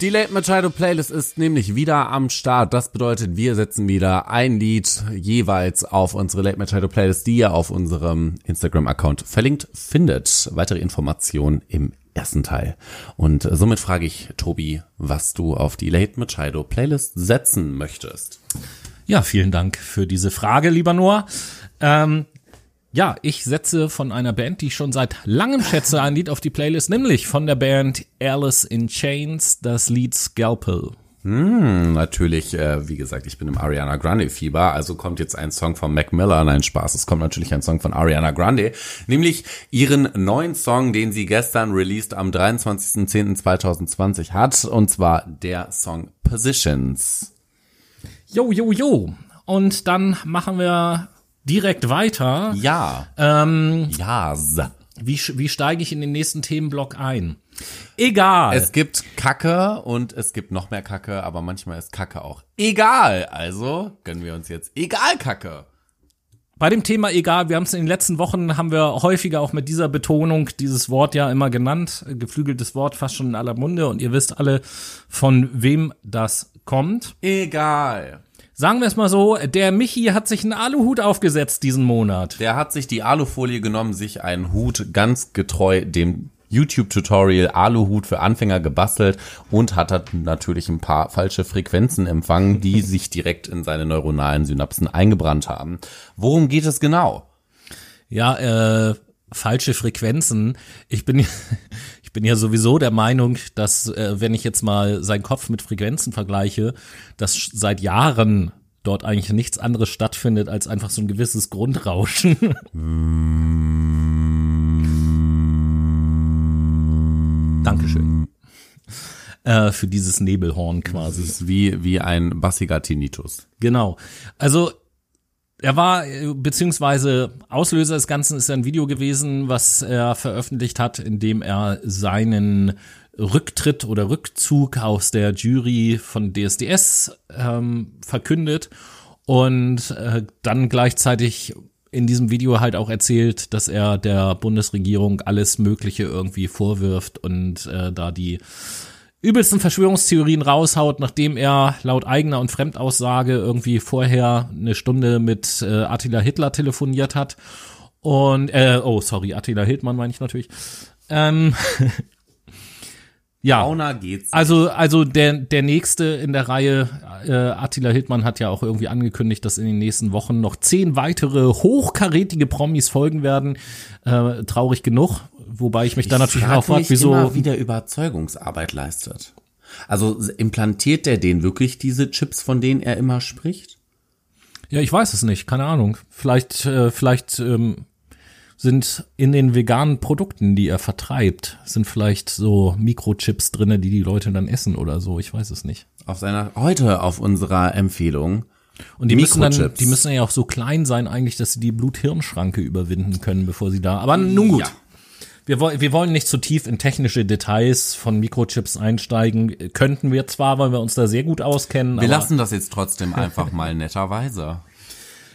Die Late Machado Playlist ist nämlich wieder am Start. Das bedeutet, wir setzen wieder ein Lied jeweils auf unsere Late Machado Playlist, die ihr auf unserem Instagram-Account verlinkt findet. Weitere Informationen im ersten Teil. Und somit frage ich Tobi, was du auf die Late Machado Playlist setzen möchtest. Ja, vielen Dank für diese Frage, lieber Noah. Ähm, ja, ich setze von einer Band, die ich schon seit langem schätze, ein Lied auf die Playlist, nämlich von der Band Alice in Chains, das Lied Scalpel. Hm, natürlich, äh, wie gesagt, ich bin im Ariana Grande Fieber, also kommt jetzt ein Song von Mac Miller, nein Spaß, es kommt natürlich ein Song von Ariana Grande, nämlich ihren neuen Song, den sie gestern released am 23.10.2020 hat, und zwar der Song Positions. Jo, jo, jo. Und dann machen wir direkt weiter. Ja, Ähm, ja. wie, wie steige ich in den nächsten Themenblock ein? Egal. Es gibt Kacke und es gibt noch mehr Kacke, aber manchmal ist Kacke auch egal, also gönnen wir uns jetzt egal Kacke. Bei dem Thema egal, wir haben es in den letzten Wochen, haben wir häufiger auch mit dieser Betonung dieses Wort ja immer genannt, geflügeltes Wort fast schon in aller Munde und ihr wisst alle, von wem das kommt. Egal. Sagen wir es mal so, der Michi hat sich einen Aluhut aufgesetzt diesen Monat. Der hat sich die Alufolie genommen, sich einen Hut ganz getreu dem YouTube-Tutorial Aluhut für Anfänger gebastelt und hat natürlich ein paar falsche Frequenzen empfangen, die sich direkt in seine neuronalen Synapsen eingebrannt haben. Worum geht es genau? Ja, äh, falsche Frequenzen. Ich bin, ich bin ja sowieso der Meinung, dass äh, wenn ich jetzt mal seinen Kopf mit Frequenzen vergleiche, dass seit Jahren dort eigentlich nichts anderes stattfindet als einfach so ein gewisses Grundrauschen. Dankeschön. Äh, für dieses Nebelhorn quasi. Das ist wie, wie ein bassiger Tinnitus. Genau. Also er war, beziehungsweise Auslöser des Ganzen ist ein Video gewesen, was er veröffentlicht hat, in dem er seinen Rücktritt oder Rückzug aus der Jury von DSDS ähm, verkündet und äh, dann gleichzeitig in diesem Video halt auch erzählt, dass er der Bundesregierung alles Mögliche irgendwie vorwirft und äh, da die übelsten Verschwörungstheorien raushaut, nachdem er laut eigener und Fremdaussage irgendwie vorher eine Stunde mit äh, Attila Hitler telefoniert hat. Und, äh, oh, sorry, Attila Hildmann meine ich natürlich. Ähm, ja. Sauna geht's. Also, also der, der nächste in der Reihe, äh, Attila Hildmann hat ja auch irgendwie angekündigt, dass in den nächsten Wochen noch zehn weitere hochkarätige Promis folgen werden. Äh, traurig genug. Wobei ich mich da natürlich auch frage, wieso. immer, wie der Überzeugungsarbeit leistet. Also implantiert der den wirklich diese Chips, von denen er immer spricht? Ja, ich weiß es nicht, keine Ahnung. Vielleicht, äh, vielleicht ähm, sind in den veganen Produkten, die er vertreibt, sind vielleicht so Mikrochips drinne, die die Leute dann essen oder so. Ich weiß es nicht. Auf seiner heute auf unserer Empfehlung. Und die müssen dann, Mikrochips. die müssen ja auch so klein sein eigentlich, dass sie die Blut-Hirn-Schranke überwinden können, bevor sie da. Aber nun gut. Ja. Wir, wir wollen nicht zu tief in technische Details von Mikrochips einsteigen. Könnten wir zwar, weil wir uns da sehr gut auskennen. Wir lassen das jetzt trotzdem einfach mal netterweise.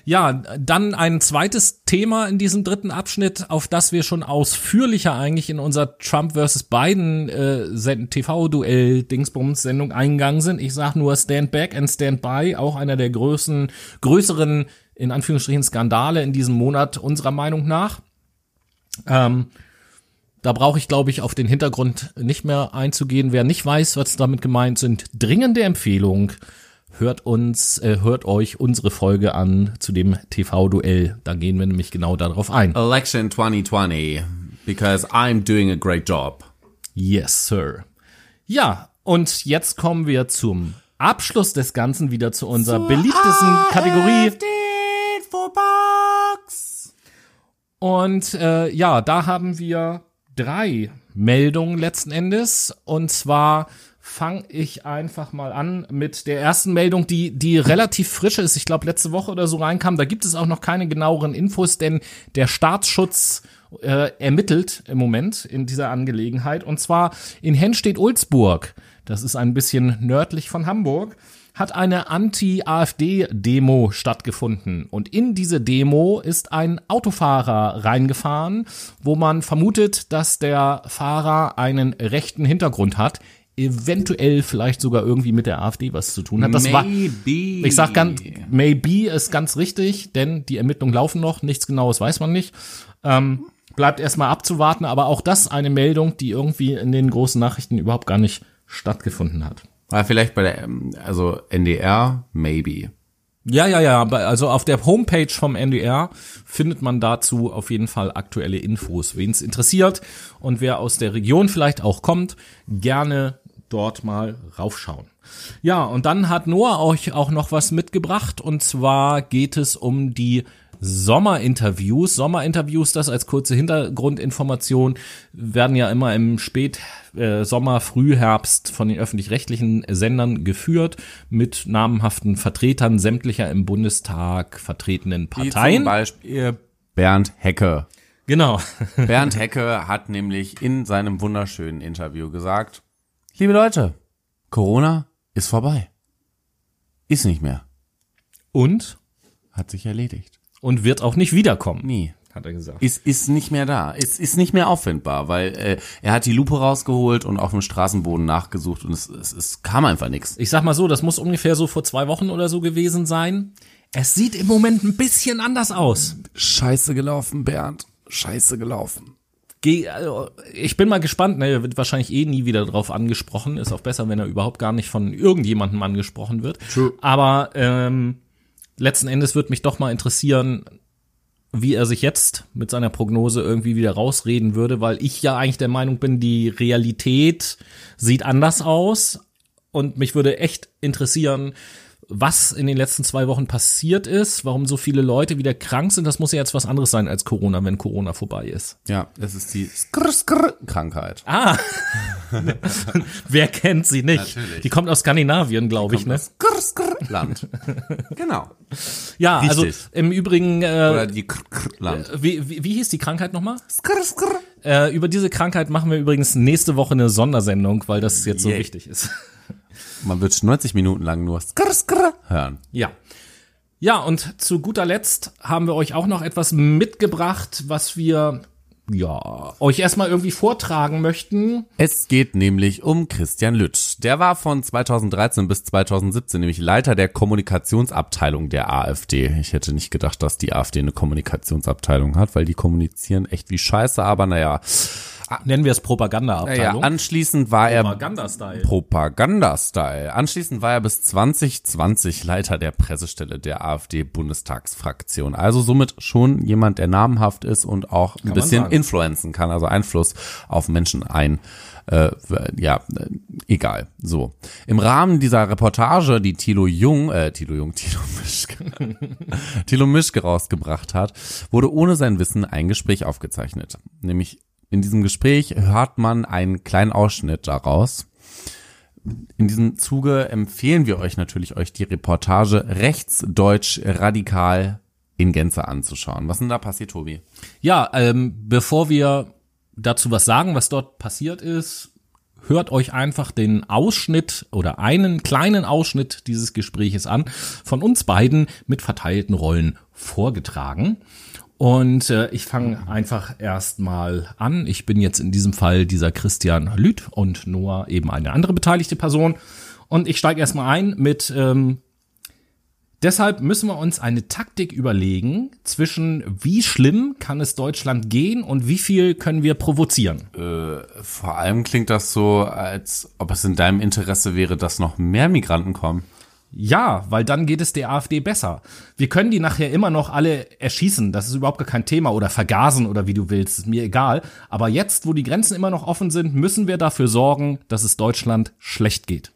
Ja, dann ein zweites Thema in diesem dritten Abschnitt, auf das wir schon ausführlicher eigentlich in unser Trump versus Biden äh, TV-Duell Dingsbums Sendung eingegangen sind. Ich sag nur Stand Back and Stand By, auch einer der größten, größeren, in Anführungsstrichen, Skandale in diesem Monat unserer Meinung nach. Ähm, da brauche ich, glaube ich, auf den Hintergrund nicht mehr einzugehen. Wer nicht weiß, was damit gemeint sind, dringende Empfehlung. Hört uns, äh, hört euch unsere Folge an zu dem TV-Duell. Da gehen wir nämlich genau darauf ein. Election 2020, because I'm doing a great job. Yes, sir. Ja, und jetzt kommen wir zum Abschluss des Ganzen wieder zu unserer beliebtesten Kategorie. Und äh, ja, da haben wir drei Meldungen letzten Endes. Und zwar fange ich einfach mal an mit der ersten Meldung, die, die relativ frisch ist. Ich glaube, letzte Woche oder so reinkam. Da gibt es auch noch keine genaueren Infos, denn der Staatsschutz äh, ermittelt im Moment in dieser Angelegenheit. Und zwar in Hennstedt-Ulzburg. Das ist ein bisschen nördlich von Hamburg hat eine Anti-AfD-Demo stattgefunden. Und in diese Demo ist ein Autofahrer reingefahren, wo man vermutet, dass der Fahrer einen rechten Hintergrund hat, eventuell vielleicht sogar irgendwie mit der AfD was zu tun hat. Das war, Maybe. ich sag ganz, maybe ist ganz richtig, denn die Ermittlungen laufen noch, nichts genaues weiß man nicht. Ähm, bleibt erstmal abzuwarten, aber auch das eine Meldung, die irgendwie in den großen Nachrichten überhaupt gar nicht stattgefunden hat. War vielleicht bei der, ähm, also NDR, maybe. Ja, ja, ja, also auf der Homepage vom NDR findet man dazu auf jeden Fall aktuelle Infos. Wen es interessiert und wer aus der Region vielleicht auch kommt, gerne dort mal raufschauen. Ja, und dann hat Noah euch auch noch was mitgebracht und zwar geht es um die Sommerinterviews. Sommerinterviews, das als kurze Hintergrundinformation, werden ja immer im Spät äh, Frühherbst von den öffentlich-rechtlichen Sendern geführt mit namhaften Vertretern sämtlicher im Bundestag vertretenen Wie zum Parteien. Beispiel Bernd Hecke. Genau. Bernd Hecke hat nämlich in seinem wunderschönen Interview gesagt, liebe Leute, Corona ist vorbei. Ist nicht mehr. Und? Hat sich erledigt. Und wird auch nicht wiederkommen, Nie. hat er gesagt. Ist, ist nicht mehr da. Ist, ist nicht mehr auffindbar, weil äh, er hat die Lupe rausgeholt und auf dem Straßenboden nachgesucht und es, es, es kam einfach nichts. Ich sag mal so, das muss ungefähr so vor zwei Wochen oder so gewesen sein. Es sieht im Moment ein bisschen anders aus. Scheiße gelaufen, Bernd. Scheiße gelaufen. Also, ich bin mal gespannt, ne, er wird wahrscheinlich eh nie wieder drauf angesprochen. Ist auch besser, wenn er überhaupt gar nicht von irgendjemandem angesprochen wird. True. Aber ähm, letzten Endes wird mich doch mal interessieren, wie er sich jetzt mit seiner Prognose irgendwie wieder rausreden würde, weil ich ja eigentlich der Meinung bin, die Realität sieht anders aus. Und mich würde echt interessieren, was in den letzten zwei Wochen passiert ist, warum so viele Leute wieder krank sind. Das muss ja jetzt was anderes sein als Corona, wenn Corona vorbei ist. Ja, es ist die Skrr-Skrr-Krankheit. Ah, wer kennt sie nicht? Natürlich. Die kommt aus Skandinavien, glaube ich, ne? Skrr-Skrr-Land. genau. Ja, also Richtig. im Übrigen, Oder äh, die Krr-Krr-Land. wie, wie, wie hieß die Krankheit nochmal? Skrr-Skrr. Äh, über diese Krankheit machen wir übrigens nächste Woche eine Sondersendung, weil das jetzt so Yay. wichtig ist. Man wird 90 Minuten lang nur Skrr-Skrr hören. Ja. Ja, und zu guter Letzt haben wir euch auch noch etwas mitgebracht, was wir ja euch erstmal irgendwie vortragen möchten. Es geht nämlich um Christian Lütsch. Der war von 2013 bis 2017 nämlich Leiter der Kommunikationsabteilung der AfD. Ich hätte nicht gedacht, dass die AfD eine Kommunikationsabteilung hat, weil die kommunizieren echt wie Scheiße, aber naja. Nennen wir es Ja, Propaganda-Abteilung. anschließend war er Propaganda-Style. Propaganda-Style. Anschließend war er bis 2020 Leiter der Pressestelle der AfD-Bundestagsfraktion. Also somit schon jemand, der namhaft ist und auch ein man bisschen influenzen kann, also Einfluss auf Menschen ein. Äh, ja, äh, egal. So. Im Rahmen dieser Reportage, die Thilo Jung, äh, Thilo Jung, Thilo Mischke, Thilo Mischke rausgebracht hat, wurde ohne sein Wissen ein Gespräch aufgezeichnet. Nämlich in diesem Gespräch hört man einen kleinen Ausschnitt daraus. In diesem Zuge empfehlen wir euch natürlich, euch die Reportage Rechtsdeutsch radikal in Gänze anzuschauen. Was denn da passiert, Tobi? Ja, ähm, bevor wir dazu was sagen, was dort passiert ist, hört euch einfach den Ausschnitt oder einen kleinen Ausschnitt dieses Gespräches an, von uns beiden mit verteilten Rollen vorgetragen. Und äh, ich fange einfach erstmal an. Ich bin jetzt in diesem Fall dieser Christian Lüth und Noah eben eine andere beteiligte Person. Und ich steige erstmal ein mit ähm, Deshalb müssen wir uns eine Taktik überlegen zwischen wie schlimm kann es Deutschland gehen und wie viel können wir provozieren. Vor allem klingt das so, als ob es in deinem Interesse wäre, dass noch mehr Migranten kommen. Ja, weil dann geht es der AfD besser. Wir können die nachher immer noch alle erschießen, das ist überhaupt gar kein Thema oder vergasen oder wie du willst, ist mir egal. Aber jetzt, wo die Grenzen immer noch offen sind, müssen wir dafür sorgen, dass es Deutschland schlecht geht.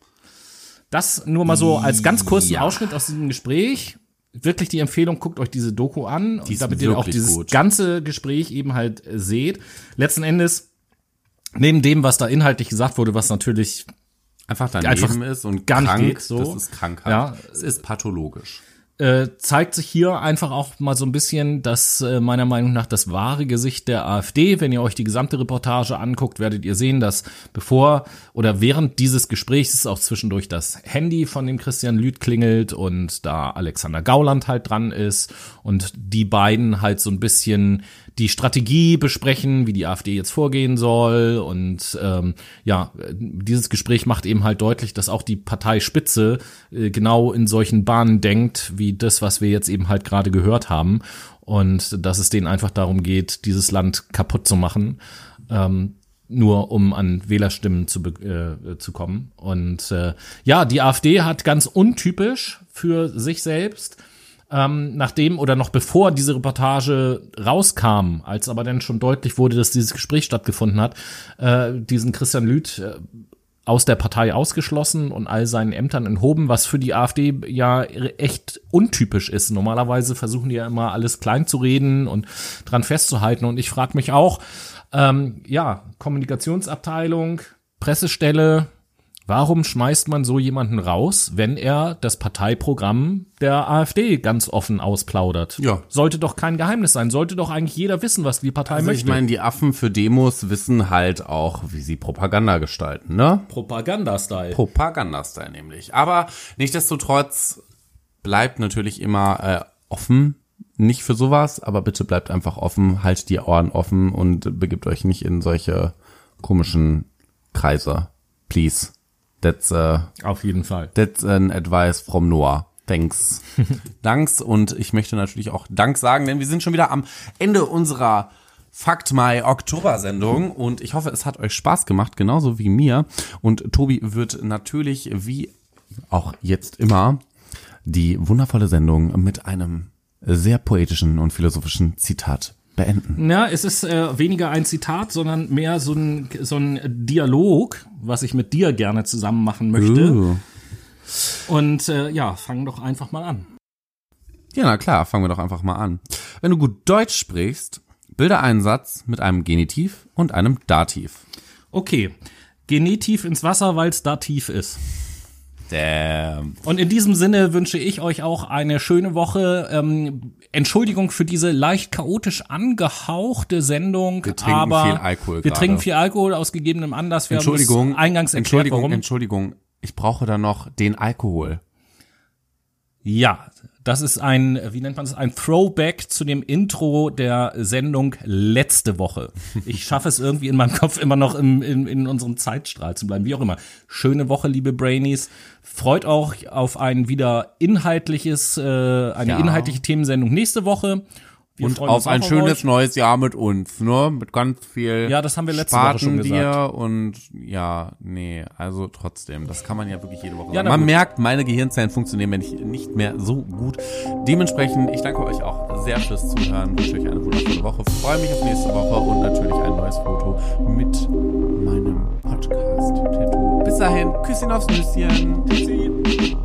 Das nur mal so als ganz kurzen Ja. Ausschnitt aus diesem Gespräch. Wirklich die Empfehlung, guckt euch diese Doku an, Die damit ihr auch dieses gut. ganze Gespräch eben halt äh, seht. Letzten Endes, neben dem, was da inhaltlich gesagt wurde, was natürlich Einfach daneben Einfach ist und gar nicht krank, geht, so. das ist Krankheit. Ja. Es ist pathologisch. äh, zeigt sich hier einfach auch mal so ein bisschen, dass äh, meiner Meinung nach das wahre Gesicht der AfD, wenn ihr euch die gesamte Reportage anguckt, werdet ihr sehen, dass bevor oder während dieses Gesprächs auch zwischendurch das Handy von dem Christian Lüth klingelt und da Alexander Gauland halt dran ist und die beiden halt so ein bisschen die Strategie besprechen, wie die AfD jetzt vorgehen soll. Und ähm, ja, dieses Gespräch macht eben halt deutlich, dass auch die Parteispitze äh, genau in solchen Bahnen denkt, wie das, was wir jetzt eben halt gerade gehört haben. Und dass es denen einfach darum geht, dieses Land kaputt zu machen. Ähm, nur um an Wählerstimmen zu, äh, zu kommen. Und äh, ja, die AfD hat ganz untypisch für sich selbst ähm, nachdem oder noch bevor diese Reportage rauskam, als aber dann schon deutlich wurde, dass dieses Gespräch stattgefunden hat, äh, diesen Christian Lüth äh, aus der Partei ausgeschlossen und all seinen Ämtern enthoben, was für die AfD ja echt untypisch ist. Normalerweise versuchen die ja immer alles klein zu reden und dran festzuhalten. Und ich frage mich auch, ähm, ja, Kommunikationsabteilung, Pressestelle, Warum schmeißt man so jemanden raus, wenn er das Parteiprogramm der AfD ganz offen ausplaudert? Ja. Sollte doch kein Geheimnis sein. Sollte doch eigentlich jeder wissen, was die Partei Also ich möchte. meine, die Affen für Demos wissen halt auch, wie sie Propaganda gestalten, ne? Propaganda-Style. Propaganda-Style nämlich. Aber nichtsdestotrotz bleibt natürlich immer äh, offen. Nicht für sowas, aber bitte bleibt einfach offen, haltet die Ohren offen und begibt euch nicht in solche komischen Kreise. Please. That's, uh, Auf jeden Fall. that's an advice from Noah. Thanks. Danks und ich möchte natürlich auch Dank sagen, denn wir sind schon wieder am Ende unserer Fakt My Oktober Sendung und ich hoffe, es hat euch Spaß gemacht, genauso wie mir. Und Tobi wird natürlich wie auch jetzt immer die wundervolle Sendung mit einem sehr poetischen und philosophischen Zitat beenden. Ja, es ist äh, weniger ein Zitat, sondern mehr so ein, so ein Dialog, was ich mit dir gerne zusammen machen möchte. Uh. Und äh, ja, fang doch einfach mal an. Ja, na klar, fangen wir doch einfach mal an. Wenn du gut Deutsch sprichst, bilde einen Satz mit einem Genitiv und einem Dativ. Okay, tief ins Wasser, weil es da tief ist. Damn. Und in diesem Sinne wünsche ich euch auch eine schöne Woche. Ähm, Entschuldigung für diese leicht chaotisch angehauchte Sendung, Wir trinken aber viel Alkohol wir gerade. trinken viel Alkohol aus gegebenem Anlass. Wir Entschuldigung, eingangs erklärt, Entschuldigung, warum. Entschuldigung. Ich brauche da noch den Alkohol. Ja, das ist ein, wie nennt man das, ein Throwback zu dem Intro der Sendung letzte Woche. Ich schaffe es irgendwie in meinem Kopf immer noch im, in, in unserem Zeitstrahl zu bleiben, wie auch immer. Schöne Woche, liebe Brainies. Freut auch auf ein wieder inhaltliches, äh, eine Ja. inhaltliche Themensendung nächste Woche. Wir und auf ein schönes euch. neues Jahr mit uns, ne? Mit ganz viel Ja, das haben wir letzte Woche schon Spatenbier und ja, nee, also trotzdem, das kann man ja wirklich jede Woche Ja, sagen. Man gut. merkt, meine Gehirnzellen funktionieren wenn ich nicht mehr so gut. Dementsprechend, ich danke euch auch sehr fürs Zuhören, wünsche euch eine wundervolle Woche, freue mich auf nächste Woche und natürlich ein neues Foto mit meinem Podcast. Tattoo. Bis dahin, Küsschen aufs Nüsschen. Tschüssi.